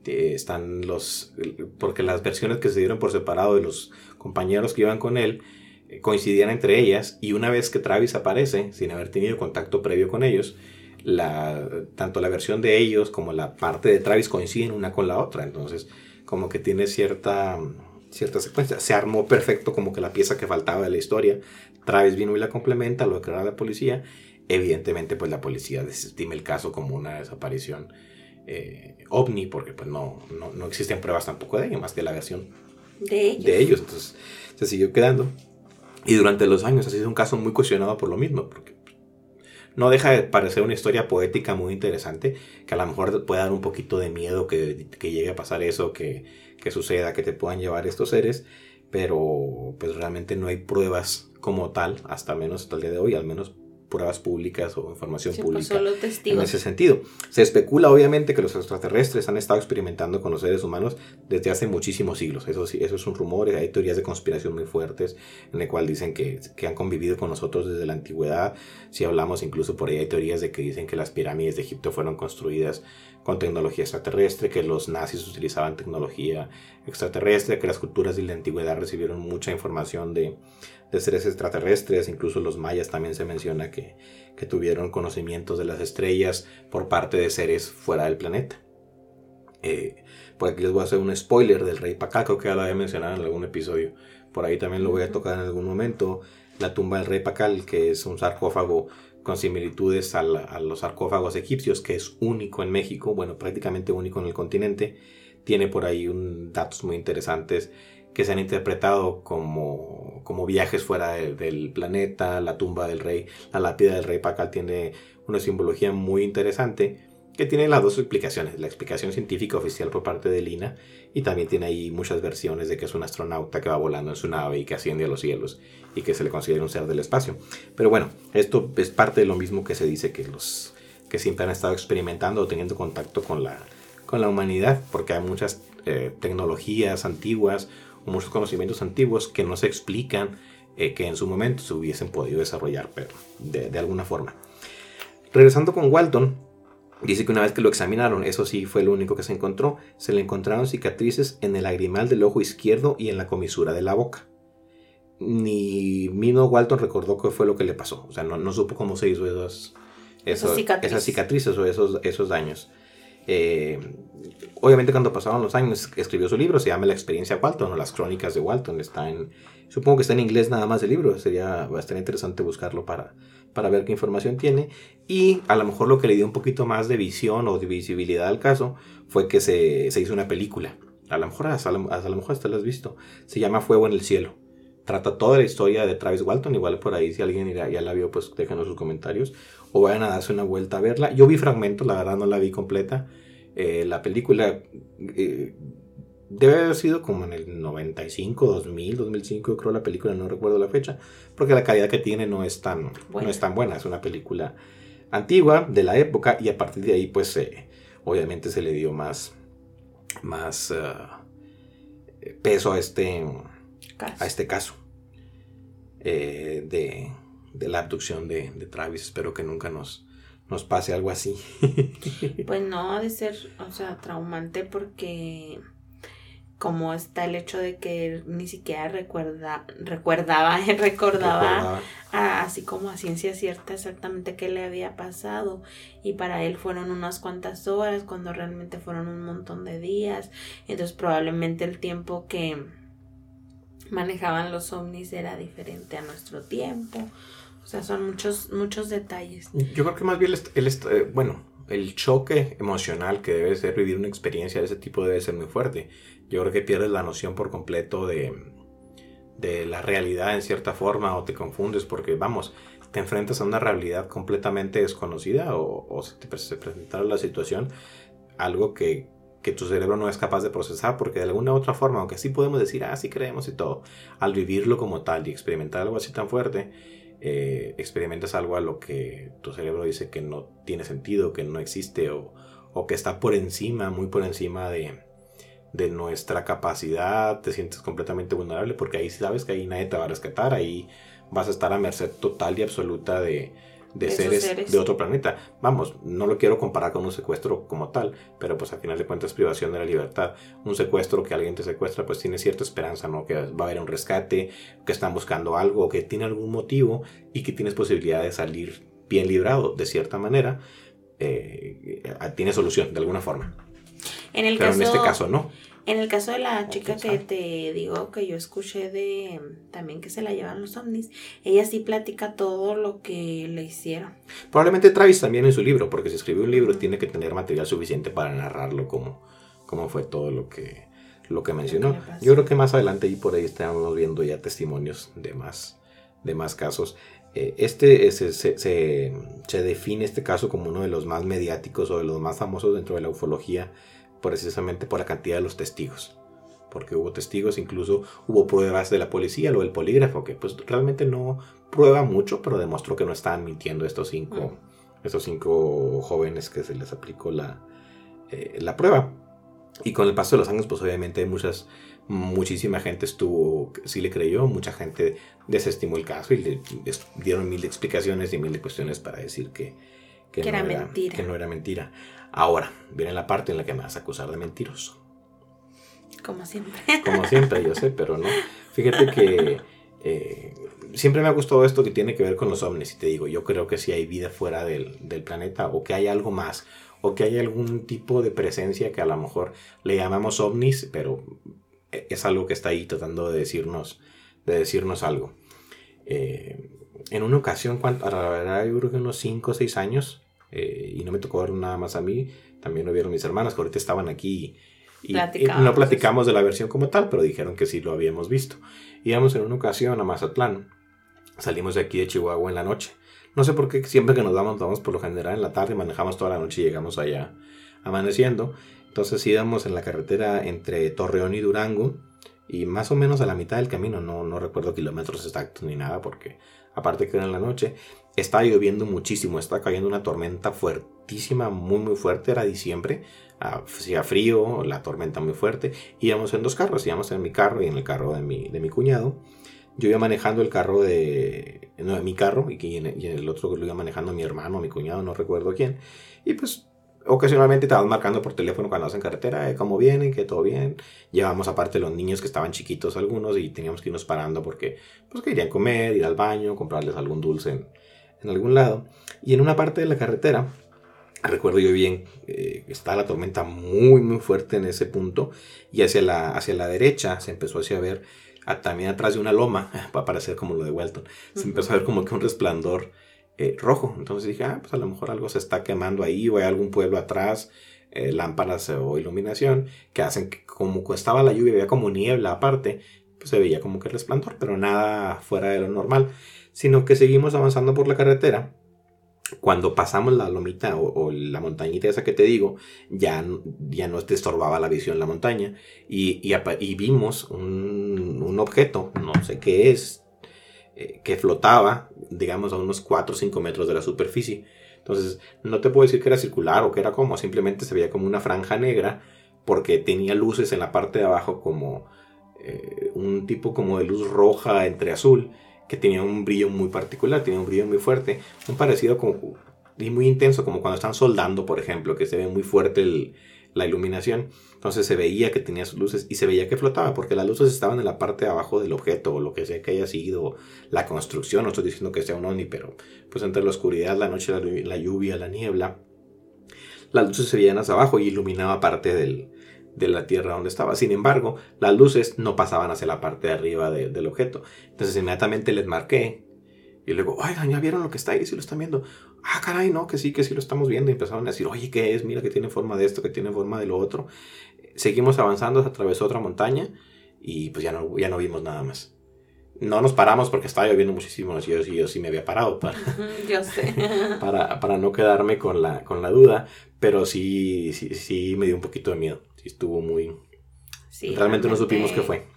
están los, porque las versiones que se dieron por separado de los compañeros que iban con él eh, coincidían entre ellas y una vez que Travis aparece, sin haber tenido contacto previo con ellos, la, tanto la versión de ellos como la parte de Travis coinciden una con la otra. Entonces, como que tiene cierta, cierta secuencia. Se armó perfecto como que la pieza que faltaba de la historia. Travis vino y la complementa, lo declara la policía. Evidentemente, pues la policía desestima el caso como una desaparición eh, ovni, porque pues no, no, existen pruebas tampoco de ello, más que la versión de ellos. de ellos. Entonces, se siguió quedando. Y durante los años ha sido un caso muy cuestionado por lo mismo, porque no deja de parecer una historia poética muy interesante, que a lo mejor puede dar un poquito de miedo que, llegue a pasar eso, que, que, suceda, que te puedan llevar estos seres, pero pues realmente no hay pruebas como tal, hasta menos hasta el día de hoy, al menos pruebas públicas o información pues, pública en ese sentido. Se especula obviamente que los extraterrestres han estado experimentando con los seres humanos desde hace muchísimos siglos. Eso sí, eso es un rumor, hay teorías de conspiración muy fuertes en el cual dicen que, que han convivido con nosotros desde la antigüedad. Si hablamos incluso por ahí hay teorías de que dicen que las pirámides de Egipto fueron construidas con tecnología extraterrestre, que los nazis utilizaban tecnología extraterrestre, que las culturas de la antigüedad recibieron mucha información de, de seres extraterrestres, incluso los mayas también se menciona que, que tuvieron conocimientos de las estrellas por parte de seres fuera del planeta. Eh, por aquí les voy a hacer un spoiler del rey Pacal, creo que ya lo había mencionado en algún episodio. Por ahí también lo voy a tocar en algún momento. La tumba del rey Pacal, que es un sarcófago con similitudes a, a, los sarcófagos egipcios, que es único en México, bueno, prácticamente único en el continente. Tiene por ahí un, datos muy interesantes que se han interpretado como, como viajes fuera del planeta, la tumba del rey, la lápida del rey Pacal tiene una simbología muy interesante que tiene las dos explicaciones, la explicación científica oficial por parte de Lina y también tiene ahí muchas versiones de que es un astronauta que va volando en su nave y que asciende a los cielos y que se le considera un ser del espacio. Pero bueno, esto es parte de lo mismo que se dice que los que siempre han estado experimentando o teniendo contacto con la con la humanidad, porque hay muchas eh, tecnologías antiguas muchos conocimientos antiguos que no se explican, eh, que en su momento se hubiesen podido desarrollar, pero de, de alguna forma. Regresando con Walton, Dice que una vez que lo examinaron, eso sí fue lo único que se encontró, se le encontraron cicatrices en el lagrimal del ojo izquierdo y en la comisura de la boca. Ni Mino Walton recordó qué fue lo que le pasó, o sea, no, no supo cómo se hizo esos, Esas esos- cicatrices. esas cicatrices o esos, esos daños. Eh, obviamente cuando pasaron los años escribió su libro, se llama La experiencia Walton o las crónicas de Walton. Está en, supongo que está en inglés nada más el libro, sería bastante interesante buscarlo para, para ver qué información tiene. Y a lo mejor lo que le dio un poquito más de visión o de visibilidad al caso fue que se, se hizo una película. A lo mejor hasta, a lo mejor hasta la has visto. Se llama Fuego en el Cielo. Trata toda la historia de Travis Walton. Igual por ahí, si alguien ya, la vio, pues déjenos sus comentarios. O vayan a darse una vuelta a verla. Yo vi fragmentos, la verdad no la vi completa. Eh, la película eh, debe haber sido como en el 95, 2000, 2005, creo la película, no recuerdo la fecha. Porque la calidad que tiene no es tan, Buena. no es tan buena. Es una película antigua de la época y a partir de ahí pues eh, obviamente se le dio más, más eh, peso a este, Caso. a este caso de, de la abducción de, de Travis. Espero que nunca nos, nos pase algo así. Pues no, ha de ser, o sea, traumante porque como está el hecho de que él ni siquiera recuerda, recuerdaba, recordaba, Recordaba. a- así como a ciencia cierta exactamente qué le había pasado y para él fueron unas cuantas horas cuando realmente fueron un montón de días entonces probablemente el tiempo que manejaban los ovnis era diferente a nuestro tiempo o sea son muchos muchos detalles Yo creo que más bien el, el eh, bueno, el choque emocional que debe ser vivir una experiencia de ese tipo debe ser muy fuerte. Yo creo que pierdes la noción por completo de, de la realidad en cierta forma o te confundes porque, vamos, te enfrentas a una realidad completamente desconocida o, o se te se presentara la situación, algo que, que tu cerebro no es capaz de procesar porque de alguna u otra forma, aunque sí podemos decir, ah, sí creemos y todo, al vivirlo como tal y experimentar algo así tan fuerte, eh, experimentas algo a lo que tu cerebro dice que no tiene sentido, que no existe o, que está por encima, muy por encima de, de nuestra capacidad, te sientes completamente vulnerable porque ahí sabes que ahí nadie te va a rescatar, ahí vas a estar a merced total y absoluta de, de De seres, seres. de otro planeta. Vamos, no lo quiero comparar con un secuestro como tal, pero pues al final de cuentas privación de la libertad. Un secuestro que alguien te secuestra pues tiene cierta esperanza, ¿no? Que va a haber un rescate, que están buscando algo, que tiene algún motivo y que tienes posibilidad de salir bien librado de cierta manera. eh, tiene solución de alguna forma. en el Pero caso en este caso no. En el caso de la chica que te digo que yo escuché de también que se la llevan los ovnis, ella sí platica todo lo que le hicieron. Probablemente Travis también en su libro, porque si escribió un libro tiene que tener material suficiente para narrarlo como, como fue todo lo que, lo que mencionó. Yo creo que más adelante y por ahí estamos viendo ya testimonios de más, de más casos. Eh, este se, se- se- se define este caso como uno de los más mediáticos o de los más famosos dentro de la ufología, precisamente por la cantidad de los testigos. Porque hubo testigos, incluso hubo pruebas de la policía, lo del polígrafo, que pues realmente no prueba mucho, pero demostró que no estaban mintiendo estos cinco, estos cinco jóvenes que se les aplicó la, eh, la prueba. Y con el paso de los años, pues obviamente muchas, muchísima gente estuvo, sí le creyó, mucha gente desestimó el caso y le dieron mil explicaciones y mil cuestiones para decir que, Que no era mentira. Que no era mentira. Ahora, viene la parte en la que me vas a acusar de mentiroso. Como siempre. Como siempre, yo sé, pero no. Fíjate que eh, siempre me ha gustado esto que tiene que ver con los ovnis. Y te digo, yo creo que sí hay vida fuera del, del planeta o que hay algo más. O que hay algún tipo de presencia que a lo mejor le llamamos ovnis, pero es algo que está ahí tratando de decirnos, de decirnos algo. Eh, en una ocasión, cuando, a la verdad, yo creo que unos 5 o 6 años, eh, y no me tocó ver nada más a mí, también lo vieron mis hermanas, que ahorita estaban aquí. Y, no platicamos de la versión como tal, pero dijeron que sí lo habíamos visto. Íbamos en una ocasión a Mazatlán. Salimos de aquí de Chihuahua en la noche. No sé por qué siempre que nos vamos, vamos por lo general en la tarde, manejamos toda la noche y llegamos allá amaneciendo. Entonces íbamos en la carretera entre Torreón y Durango y más o menos a la mitad del camino, no, no recuerdo kilómetros exactos ni nada porque aparte que era en la noche, estaba lloviendo muchísimo, estaba cayendo una tormenta fuertísima, muy muy fuerte, era diciembre, hacía frío, la tormenta muy fuerte, íbamos en dos carros, íbamos en mi carro y en el carro de mi, de mi cuñado. Yo iba manejando el carro de, no, mi carro y, en, el otro lo iba manejando mi hermano, mi cuñado, no recuerdo quién. Y pues ocasionalmente estaban marcando por teléfono cuando hacen carretera, eh, cómo vienen, que todo bien. Llevamos aparte los niños que estaban chiquitos algunos y teníamos que irnos parando porque pues querían comer, ir al baño, comprarles algún dulce en, en algún lado. Y en una parte de la carretera recuerdo yo bien, eh, estaba la tormenta muy, muy fuerte en ese punto y hacia la, hacia la derecha se empezó a ver, también atrás de una loma, para parecer como lo de Welton, se empezó a ver como que un resplandor eh, rojo. Entonces dije, ah, pues a lo mejor algo se está quemando ahí o hay algún pueblo atrás, eh, lámparas o iluminación que hacen que como estaba la lluvia, había como niebla aparte, pues se veía como que resplandor, pero nada fuera de lo normal, sino que seguimos avanzando por la carretera cuando pasamos la lomita o, la montañita esa que te digo, ya, ya no te estorbaba la visión la montaña y, y, vimos un, un, objeto, no sé qué es, eh, que flotaba, digamos, a unos 4 o 5 metros de la superficie. Entonces, no te puedo decir que era circular o que era como, simplemente se veía como una franja negra porque tenía luces en la parte de abajo como eh, un tipo como de luz roja entre azul que tenía un brillo muy particular, tenía un brillo muy fuerte, un parecido y muy intenso, como cuando están soldando, por ejemplo, que se ve muy fuerte la iluminación. Entonces se veía que tenía sus luces y se veía que flotaba, porque las luces estaban en la parte de abajo del objeto, o lo que sea que haya sido la construcción. No estoy diciendo que sea un ovni, pero pues entre la oscuridad, la noche, la lluvia, la niebla, las luces se veían hacia abajo y iluminaba parte del, de la tierra donde estaba. Sin embargo, las luces no pasaban hacia la parte de arriba del objeto. Entonces inmediatamente les marqué y luego, oigan, ¿ya vieron lo que está ahí? Si lo están viendo. Ah, caray, no, que sí, que sí lo estamos viendo. Y empezaron a decir, oye, ¿qué es? Mira que tiene forma de esto, que tiene forma de lo otro. Seguimos avanzando, atravesó otra montaña y pues ya no, ya no vimos nada más. No nos paramos porque estaba lloviendo muchísimo. Yo, yo sí me había parado para, yo sé. para, para, no quedarme con la, con la duda. Pero sí, sí, sí me dio un poquito de miedo estuvo muy... realmente, no supimos qué fue.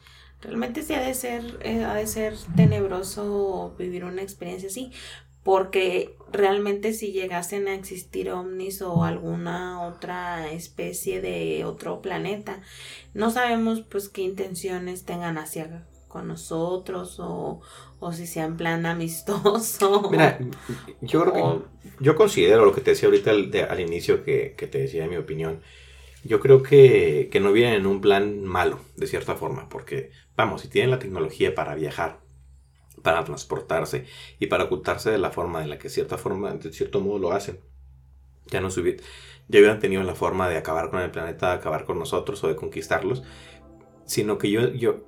Realmente sí ha de ser, eh, ha de ser tenebroso vivir una experiencia así, porque realmente si llegasen a existir ovnis o alguna otra especie de otro planeta, no sabemos pues qué intenciones tengan hacia con nosotros o, o si sean plan amistoso. Mira, yo creo que yo considero lo que te decía ahorita al, al inicio que, que, te decía mi opinión yo creo que, no vienen en un plan malo, de cierta forma, porque, vamos, si tienen la tecnología para viajar, para transportarse y para ocultarse de la forma en la que cierta forma, de cierto modo lo hacen, ya no subir, ya hubieran tenido la forma de acabar con el planeta, acabar con nosotros o de conquistarlos, sino que yo, yo,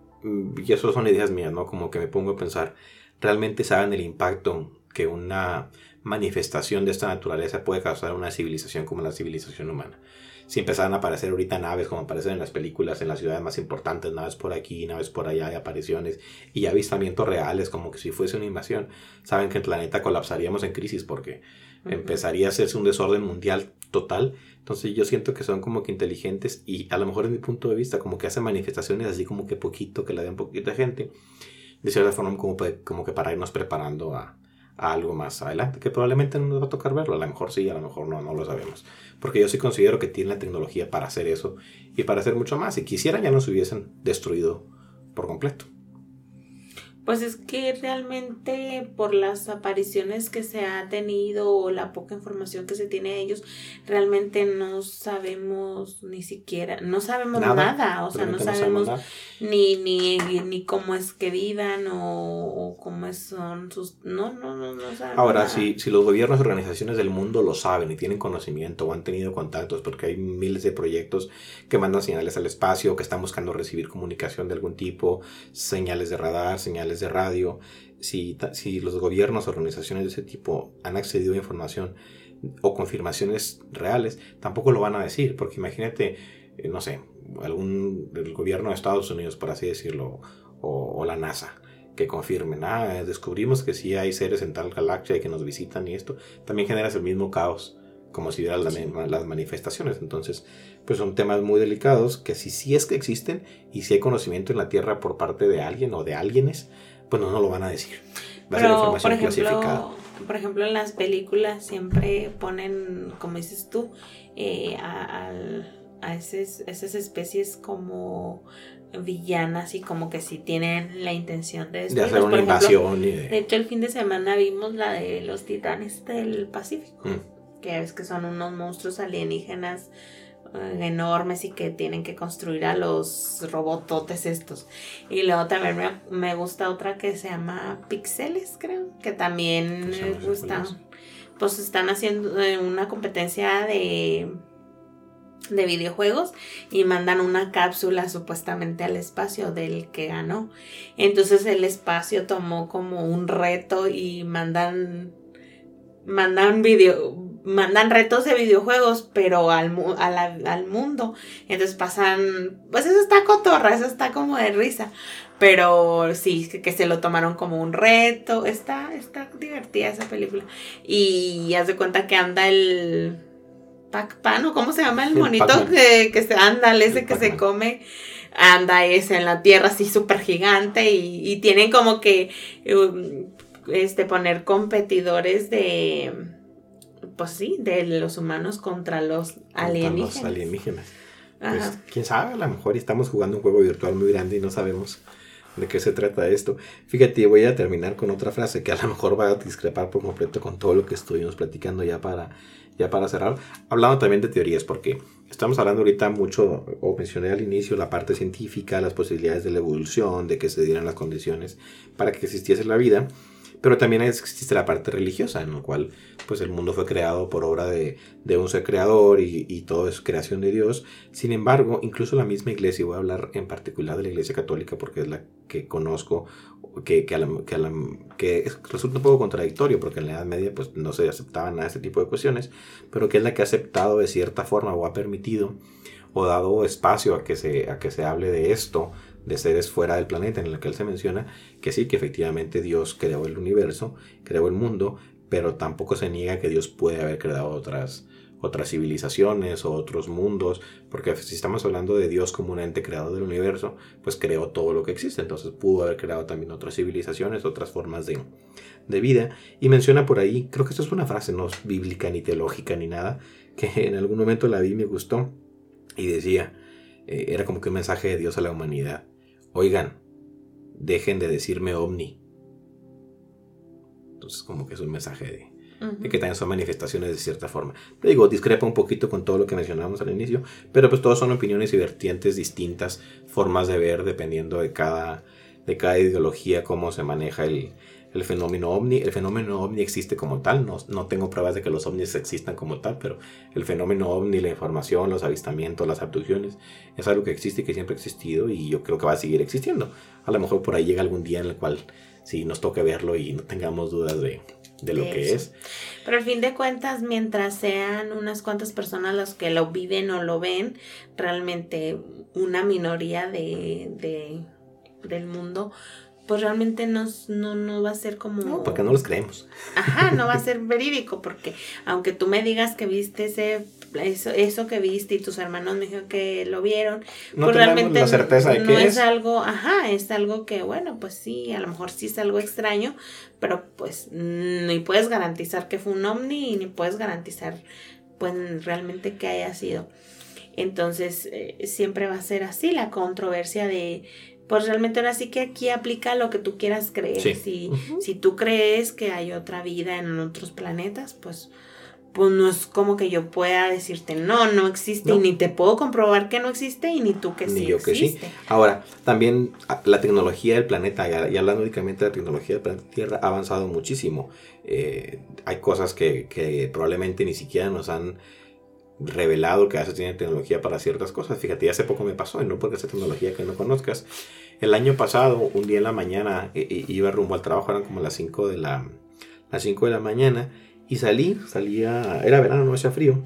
y eso son ideas mías, ¿no? Como que me pongo a pensar, realmente saben el impacto que una manifestación de esta naturaleza puede causar una civilización como la civilización humana si empezaran a aparecer ahorita naves como aparecen en las películas en las ciudades más importantes, naves por aquí, naves por allá, hay apariciones y avistamientos reales como que si fuese una invasión, saben que el planeta colapsaríamos en crisis porque empezaría a hacerse un desorden mundial total. Entonces yo siento que son como que inteligentes y a lo mejor en mi punto de vista como que hacen manifestaciones así como que poquito, que la den poquita gente, de cierta forma como, como que para irnos preparando a, algo más adelante, que probablemente no nos va a tocar verlo, a lo mejor sí, a lo mejor no, no lo sabemos. Porque yo sí considero que tienen la tecnología para hacer eso y para hacer mucho más. Si quisieran ya nos hubiesen destruido por completo. Pues es que realmente por las apariciones que se ha tenido o la poca información que se tiene de ellos, realmente no sabemos ni siquiera, no sabemos nada, o sea, no sabemos, ni, ni, ni cómo es que vivan o, cómo son sus... No, no, no, no sabemos. Ahora, Si, si los gobiernos y organizaciones del mundo lo saben y tienen conocimiento o han tenido contactos, porque hay miles de proyectos que mandan señales al espacio, que están buscando recibir comunicación de algún tipo, señales de radar, señales de radio, si, si los gobiernos o organizaciones de ese tipo han accedido a información o confirmaciones reales, tampoco lo van a decir, porque imagínate, eh, no sé, algún gobierno de Estados Unidos, por así decirlo, o, la NASA, que confirmen, ah, descubrimos que sí hay seres en tal galaxia y que nos visitan y esto, también generas el mismo caos como si vieras las manifestaciones. Entonces, pues son temas muy delicados que si sí es que existen y si hay conocimiento en la Tierra por parte de alguien o de alguienes, pues no, lo van a decir. Va a ser información por ejemplo, clasificada. Por ejemplo, en las películas siempre ponen, como dices tú, eh, al, a esas, esas especies como villanas y como que si tienen la intención de De hacer una invasión y de... De hecho, el fin de semana vimos la de los titanes del Pacífico, Mm. Que es que son unos monstruos alienígenas eh, enormes y que tienen que construir a los robototes estos. Y luego también me, me gusta otra que se llama Pixeles, creo, que también están, es. pues están haciendo eh, una competencia de de videojuegos y mandan una cápsula supuestamente al espacio del que ganó. Entonces el espacio tomó como un reto y mandan mandan video mandan retos de videojuegos pero al, mu- a la- al mundo. Entonces pasan pues eso está cotorra eso está como de risa. Pero sí que, que se lo tomaron como un reto. Está está divertida esa película. Y haz de cuenta que anda el Pac-Pan o cómo se llama el monito que, que se anda ese El que se come anda ese en la tierra así súper gigante y, y tienen como que um, este poner competidores de pues sí de los humanos contra los contra alienígenas, Los alienígenas. Pues, quién sabe, a lo mejor estamos jugando un juego virtual muy grande y no sabemos de qué se trata esto. Fíjate, voy a terminar con otra frase que a lo mejor va a discrepar por completo con todo lo que estuvimos platicando ya para, ya para cerrar. Hablando también de teorías, porque estamos hablando ahorita mucho, o mencioné al inicio, la parte científica, las posibilidades de la evolución, de que se dieran las condiciones para que existiese la vida. Pero también existe la parte religiosa, en la cual pues el mundo fue creado por obra de, de un ser creador y, y todo es creación de Dios. Sin embargo, incluso la misma iglesia, y voy a hablar en particular de la iglesia católica porque es la que conozco, que, que, a que a la- que es- resulta un poco contradictorio porque en la Edad Media pues no se aceptaban nada de este tipo de cuestiones, pero que es la que ha aceptado de cierta forma o ha permitido o dado espacio a que se, a que se hable de esto, de seres fuera del planeta en el que él se menciona, que sí, que efectivamente Dios creó el universo, creó el mundo, pero tampoco se niega que Dios puede haber creado otras, otras civilizaciones o otros mundos, porque si estamos hablando de Dios como un ente creador del universo, pues creó todo lo que existe, entonces pudo haber creado también otras civilizaciones, otras formas de, de vida, y menciona por ahí, creo que esto es una frase no bíblica ni teológica ni nada, que en algún momento la vi y me gustó, y decía, eh, era como que un mensaje de Dios a la humanidad, oigan, dejen de decirme ovni. Entonces como que es un mensaje de, de que también son manifestaciones de cierta forma. Te digo, discrepa un poquito con todo lo que mencionábamos al inicio, pero pues todos son opiniones y vertientes distintas, formas de ver dependiendo de cada, de cada ideología, cómo se maneja el, el fenómeno ovni. El fenómeno ovni existe como tal, no, no tengo pruebas de que los ovnis existan como tal, pero el fenómeno ovni, la información, los avistamientos, las abducciones, es algo que existe y que siempre ha existido y yo creo que va a seguir existiendo. A lo mejor por ahí llega algún día en el cual sí nos toque verlo y no tengamos dudas de, de lo De que es. Pero al fin de cuentas, mientras sean unas cuantas personas las que lo viven o lo ven, realmente una minoría de, de- del mundo, pues realmente no, no, no va a ser como... No, porque no los creemos. Ajá, no va a ser verídico, porque aunque tú me digas que viste ese, eso, eso que viste y tus hermanos me dijeron que lo vieron, No pues realmente la certeza de no qué es es. algo, ajá, es algo que, bueno, pues sí, a lo mejor sí es algo extraño, pero pues ni puedes garantizar que fue un ovni ni puedes garantizar, pues realmente que haya sido. Entonces, eh, siempre va a ser así la controversia de, pues realmente ahora sí que aquí aplica lo que tú quieras creer. Sí. Si, si tú crees que hay otra vida en otros planetas, pues, pues no es como que yo pueda decirte, no, no existe, No. y ni te puedo comprobar que no existe, y ni tú que Ni sí yo que sí. Ahora, también a- la tecnología del planeta, y y hablando únicamente de la tecnología del planeta Tierra, ha avanzado muchísimo. Eh, hay cosas que, que probablemente ni siquiera nos han revelado que ya se tiene tecnología para ciertas cosas. Fíjate, hace poco me pasó, y no porque sea tecnología que no conozcas. El año pasado, un día en la mañana, eh, eh, iba rumbo al trabajo, eran como las 5 de la, las 5 de la mañana, y salí, salía, era verano, no hacía frío.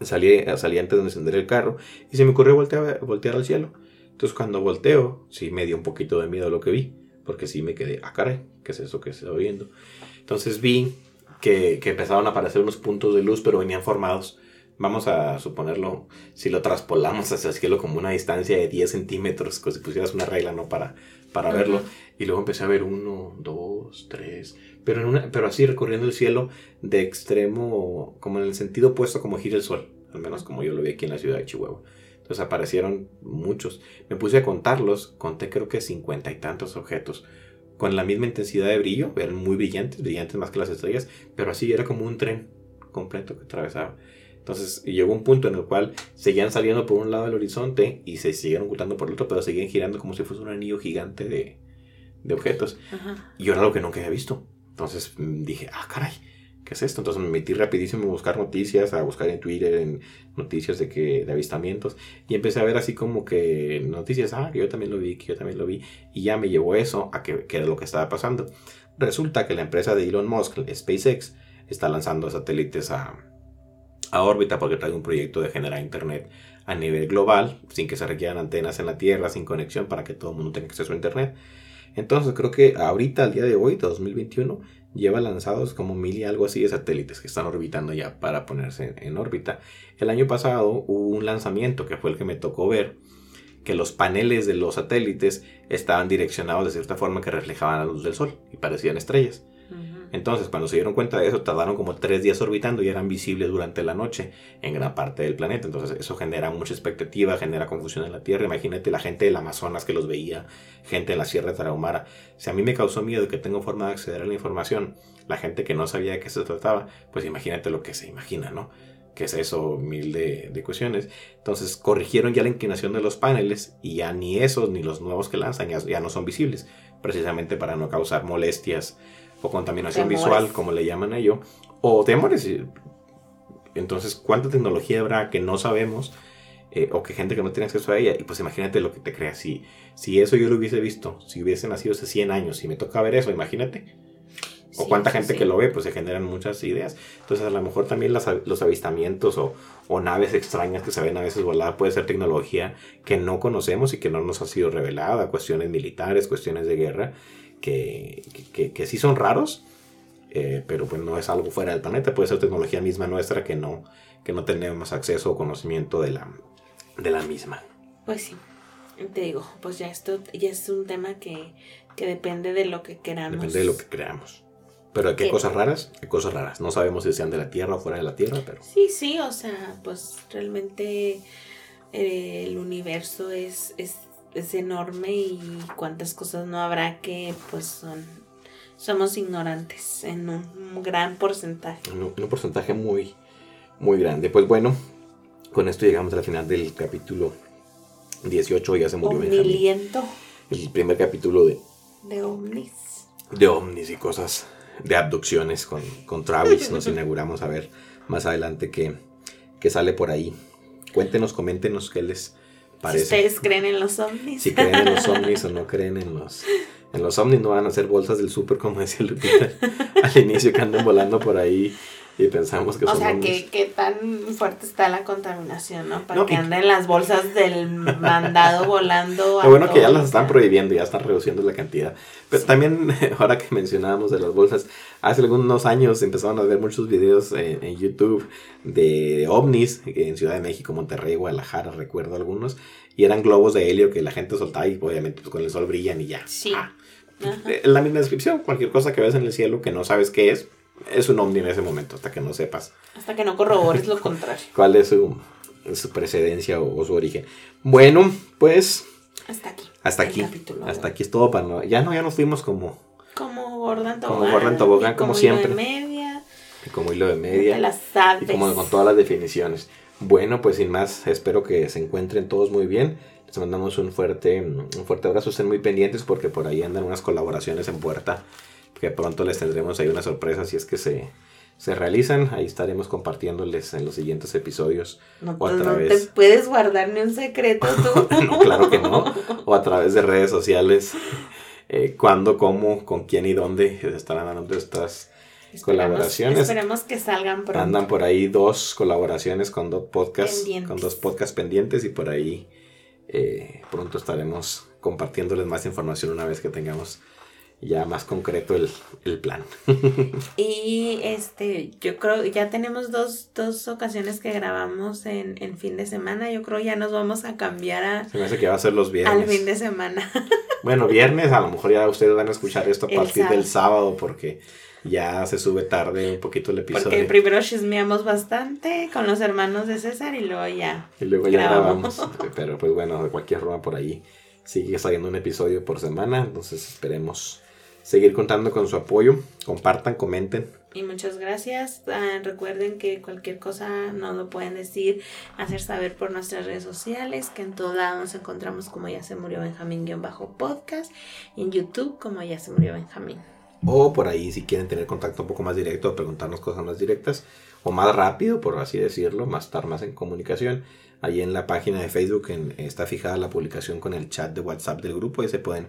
Salí, salí antes de encender el carro y se me ocurrió voltear, voltear al cielo. Entonces cuando volteo, sí me dio un poquito de miedo lo que vi, porque sí me quedé, ah caray, ¿qué es eso que se está viendo? Entonces vi que, que empezaron a aparecer unos puntos de luz, pero venían formados. Vamos a suponerlo, si lo traspolamos hacia el cielo como una distancia de 10 centímetros, como si pusieras una regla, ¿no? Para, para verlo. Y luego empecé a ver uno, dos, tres, pero, en una, pero así recorriendo el cielo de extremo, como en el sentido opuesto como gira el sol. al menos como yo lo vi aquí en la ciudad de Chihuahua. Entonces aparecieron muchos. Me puse a contarlos, conté creo que cincuenta y tantos objetos con la misma intensidad de brillo, eran muy brillantes, brillantes más que las estrellas, pero así era como un tren completo que atravesaba. Entonces llegó un punto en el cual seguían saliendo por un lado del horizonte y se siguieron ocultando por el otro, pero seguían girando como si fuese un anillo gigante de, de objetos. Y yo era algo que nunca había visto. Entonces mm, dije, ah, caray, ¿qué es esto? Entonces me metí rapidísimo a buscar noticias, a buscar en Twitter, en noticias de que de avistamientos y empecé a ver así como que noticias, ah, que yo también lo vi, que yo también lo vi y ya me llevó eso a que, que era lo que estaba pasando. Resulta que la empresa de Elon Musk, SpaceX, está lanzando satélites a, a órbita porque trae un proyecto de generar internet a nivel global, sin que se requieran antenas en la Tierra, sin conexión para que todo el mundo tenga acceso a internet. Entonces creo que ahorita, al día de hoy, 2021, lleva lanzados como mil y algo así de satélites que están orbitando ya para ponerse en, órbita. El año pasado hubo un lanzamiento que fue el que me tocó ver, que los paneles de los satélites estaban direccionados de cierta forma que reflejaban la luz del sol y parecían estrellas. Entonces, cuando se dieron cuenta de eso, tardaron como tres días orbitando y eran visibles durante la noche en gran parte del planeta. Entonces, eso genera mucha expectativa, genera confusión en la Tierra. Imagínate la gente del Amazonas que los veía, gente en la Sierra de Tarahumara. Si a mí me causó miedo que tengo forma de acceder a la información, la gente que no sabía de qué se trataba, pues imagínate lo que se imagina, ¿no? que es eso, mil de, de, cuestiones. Entonces corrigieron ya la inclinación de los paneles y ya ni esos ni los nuevos que lanzan ya no son visibles, precisamente para no causar molestias o contaminación visual, como le llaman a ello, o temores. Entonces, ¿cuánta tecnología habrá que no sabemos? Eh, o que gente que no tiene acceso a ella. Y pues imagínate lo que te crea. Si, si eso yo lo hubiese visto, si hubiese nacido hace 100 años y me toca ver eso, imagínate. O cuánta gente que lo ve, pues se generan muchas ideas. Entonces, a lo mejor también los avistamientos o, o, naves extrañas que se ven a veces voladas puede ser tecnología que no conocemos y que no nos ha sido revelada, cuestiones militares, cuestiones de guerra, que, que, sí son raros, eh, pero pues no es algo fuera del planeta, puede ser tecnología misma nuestra que no, que no tenemos acceso o conocimiento de la, de la misma. Pues sí, te digo, pues ya esto ya es un tema que, que depende de lo que queramos. Depende de lo que creamos. Pero ¿qué, cosas raras? ¿Qué cosas raras? No sabemos si sean de la Tierra o fuera de la Tierra, pero... Sí, sí, o sea, pues realmente eh, el universo es, es es enorme y cuántas cosas no habrá que pues son somos ignorantes en un gran porcentaje. Un, un porcentaje muy muy grande. Pues bueno, con esto llegamos al final del capítulo 18, ya se murió Omniliento. El primer capítulo de de ovnis. De ovnis y cosas de abducciones con, con Travis. Nos inauguramos a ver más adelante qué, qué sale por ahí. Cuéntenos, coméntenos qué les si ustedes creen en los ovnis. Si creen en los ovnis o no creen en los... En los ovnis no van a ser bolsas del súper, como decía Lupita al inicio, que anden volando por ahí y pensamos que o sea, que qué tan fuerte está la contaminación, ¿no? Para que anden las bolsas del mandado volando. Lo bueno que ya las están prohibiendo, ya están reduciendo la cantidad. Pero también, ahora que mencionábamos de las bolsas, hace algunos años empezaron a ver muchos videos en, YouTube de ovnis en Ciudad de México, Monterrey, Guadalajara, recuerdo algunos, y eran globos de helio que la gente soltaba y obviamente pues, con el sol brillan y ya. Sí. Ah. la misma descripción, cualquier cosa que ves en el cielo que no sabes qué es, es un ovni en ese momento, hasta que no sepas. Hasta que no corrobores lo contrario. ¿Cuál es su, su precedencia o, su origen? Bueno, pues... Hasta aquí. Hasta aquí. Hasta aquí es todo para... No, ya no, ya nos fuimos como... Gordon Tobogán. Como Gordon Tobogán, como, como siempre. Hilo de media. Y como hilo de media. las y como con todas las definiciones. Bueno, pues sin más, espero que se encuentren todos muy bien. Les mandamos un fuerte, un fuerte abrazo. Estén muy pendientes porque por ahí andan unas colaboraciones en puerta que pronto les tendremos ahí una sorpresa si es que se, se realizan. Ahí estaremos compartiéndoles en los siguientes episodios. No, o a través... no te puedes guardar ni un secreto tú. no, claro que no. O a través de redes sociales. Eh, cuándo, cómo, con quién y dónde estarán dando estas colaboraciones. Esperemos que salgan pronto. Andan por ahí dos colaboraciones con dos podcasts, con dos podcasts pendientes y por ahí eh, pronto estaremos compartiéndoles más información una vez que tengamos ya más concreto el, el plan. Y este, yo creo, ya tenemos dos, dos ocasiones que grabamos en, en fin de semana. Yo creo ya nos vamos a cambiar a, Se me hace que va a ser los viernes. al fin de semana. Bueno, viernes, a lo mejor ya ustedes van a escuchar esto a partir del sábado. sábado porque ya se sube tarde un poquito el episodio. Porque primero chismeamos bastante con los hermanos de César y luego ya. Y luego ya grabamos. grabamos. Pero pues bueno, de cualquier forma por ahí sigue saliendo un episodio por semana. Entonces esperemos seguir contando con su apoyo. Compartan, comenten. Y muchas gracias. Ah, recuerden que cualquier cosa nos lo pueden decir, hacer saber por nuestras redes sociales, que en todo lado nos encontramos como ya se murió Benjamín-podcast y en YouTube como ya se murió Benjamín. O por ahí si quieren tener contacto un poco más directo o preguntarnos cosas más directas. O más rápido, por así decirlo, más estar más en comunicación. Ahí en la página de Facebook en- está fijada la publicación con el chat de WhatsApp del grupo. Ahí se pueden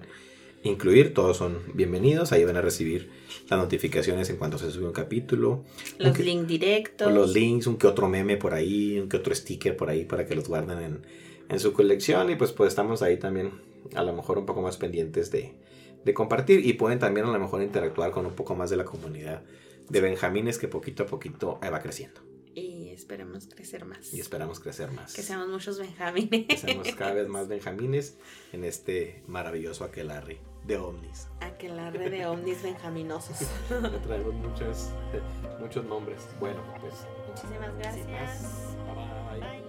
incluir. Todos son bienvenidos. Ahí van a recibir las notificaciones en cuanto se sube un capítulo. Los links directos. Los links, un que otro meme por ahí, un que otro sticker por ahí para que los guarden en, en su colección. Y pues, pues estamos ahí también a lo mejor un poco más pendientes de, de compartir. Y pueden también a lo mejor interactuar con un poco más de la comunidad de Benjamines que poquito a poquito eh, va creciendo. Y esperemos crecer más. Y esperamos crecer más. Que seamos muchos Benjamines. Que seamos cada vez más Benjamines en este maravilloso aquelarre de ovnis. Aquelarre de ovnis benjaminosos. traemos muchas, muchos nombres. Bueno, pues. Muchísimas gracias. Bye. bye.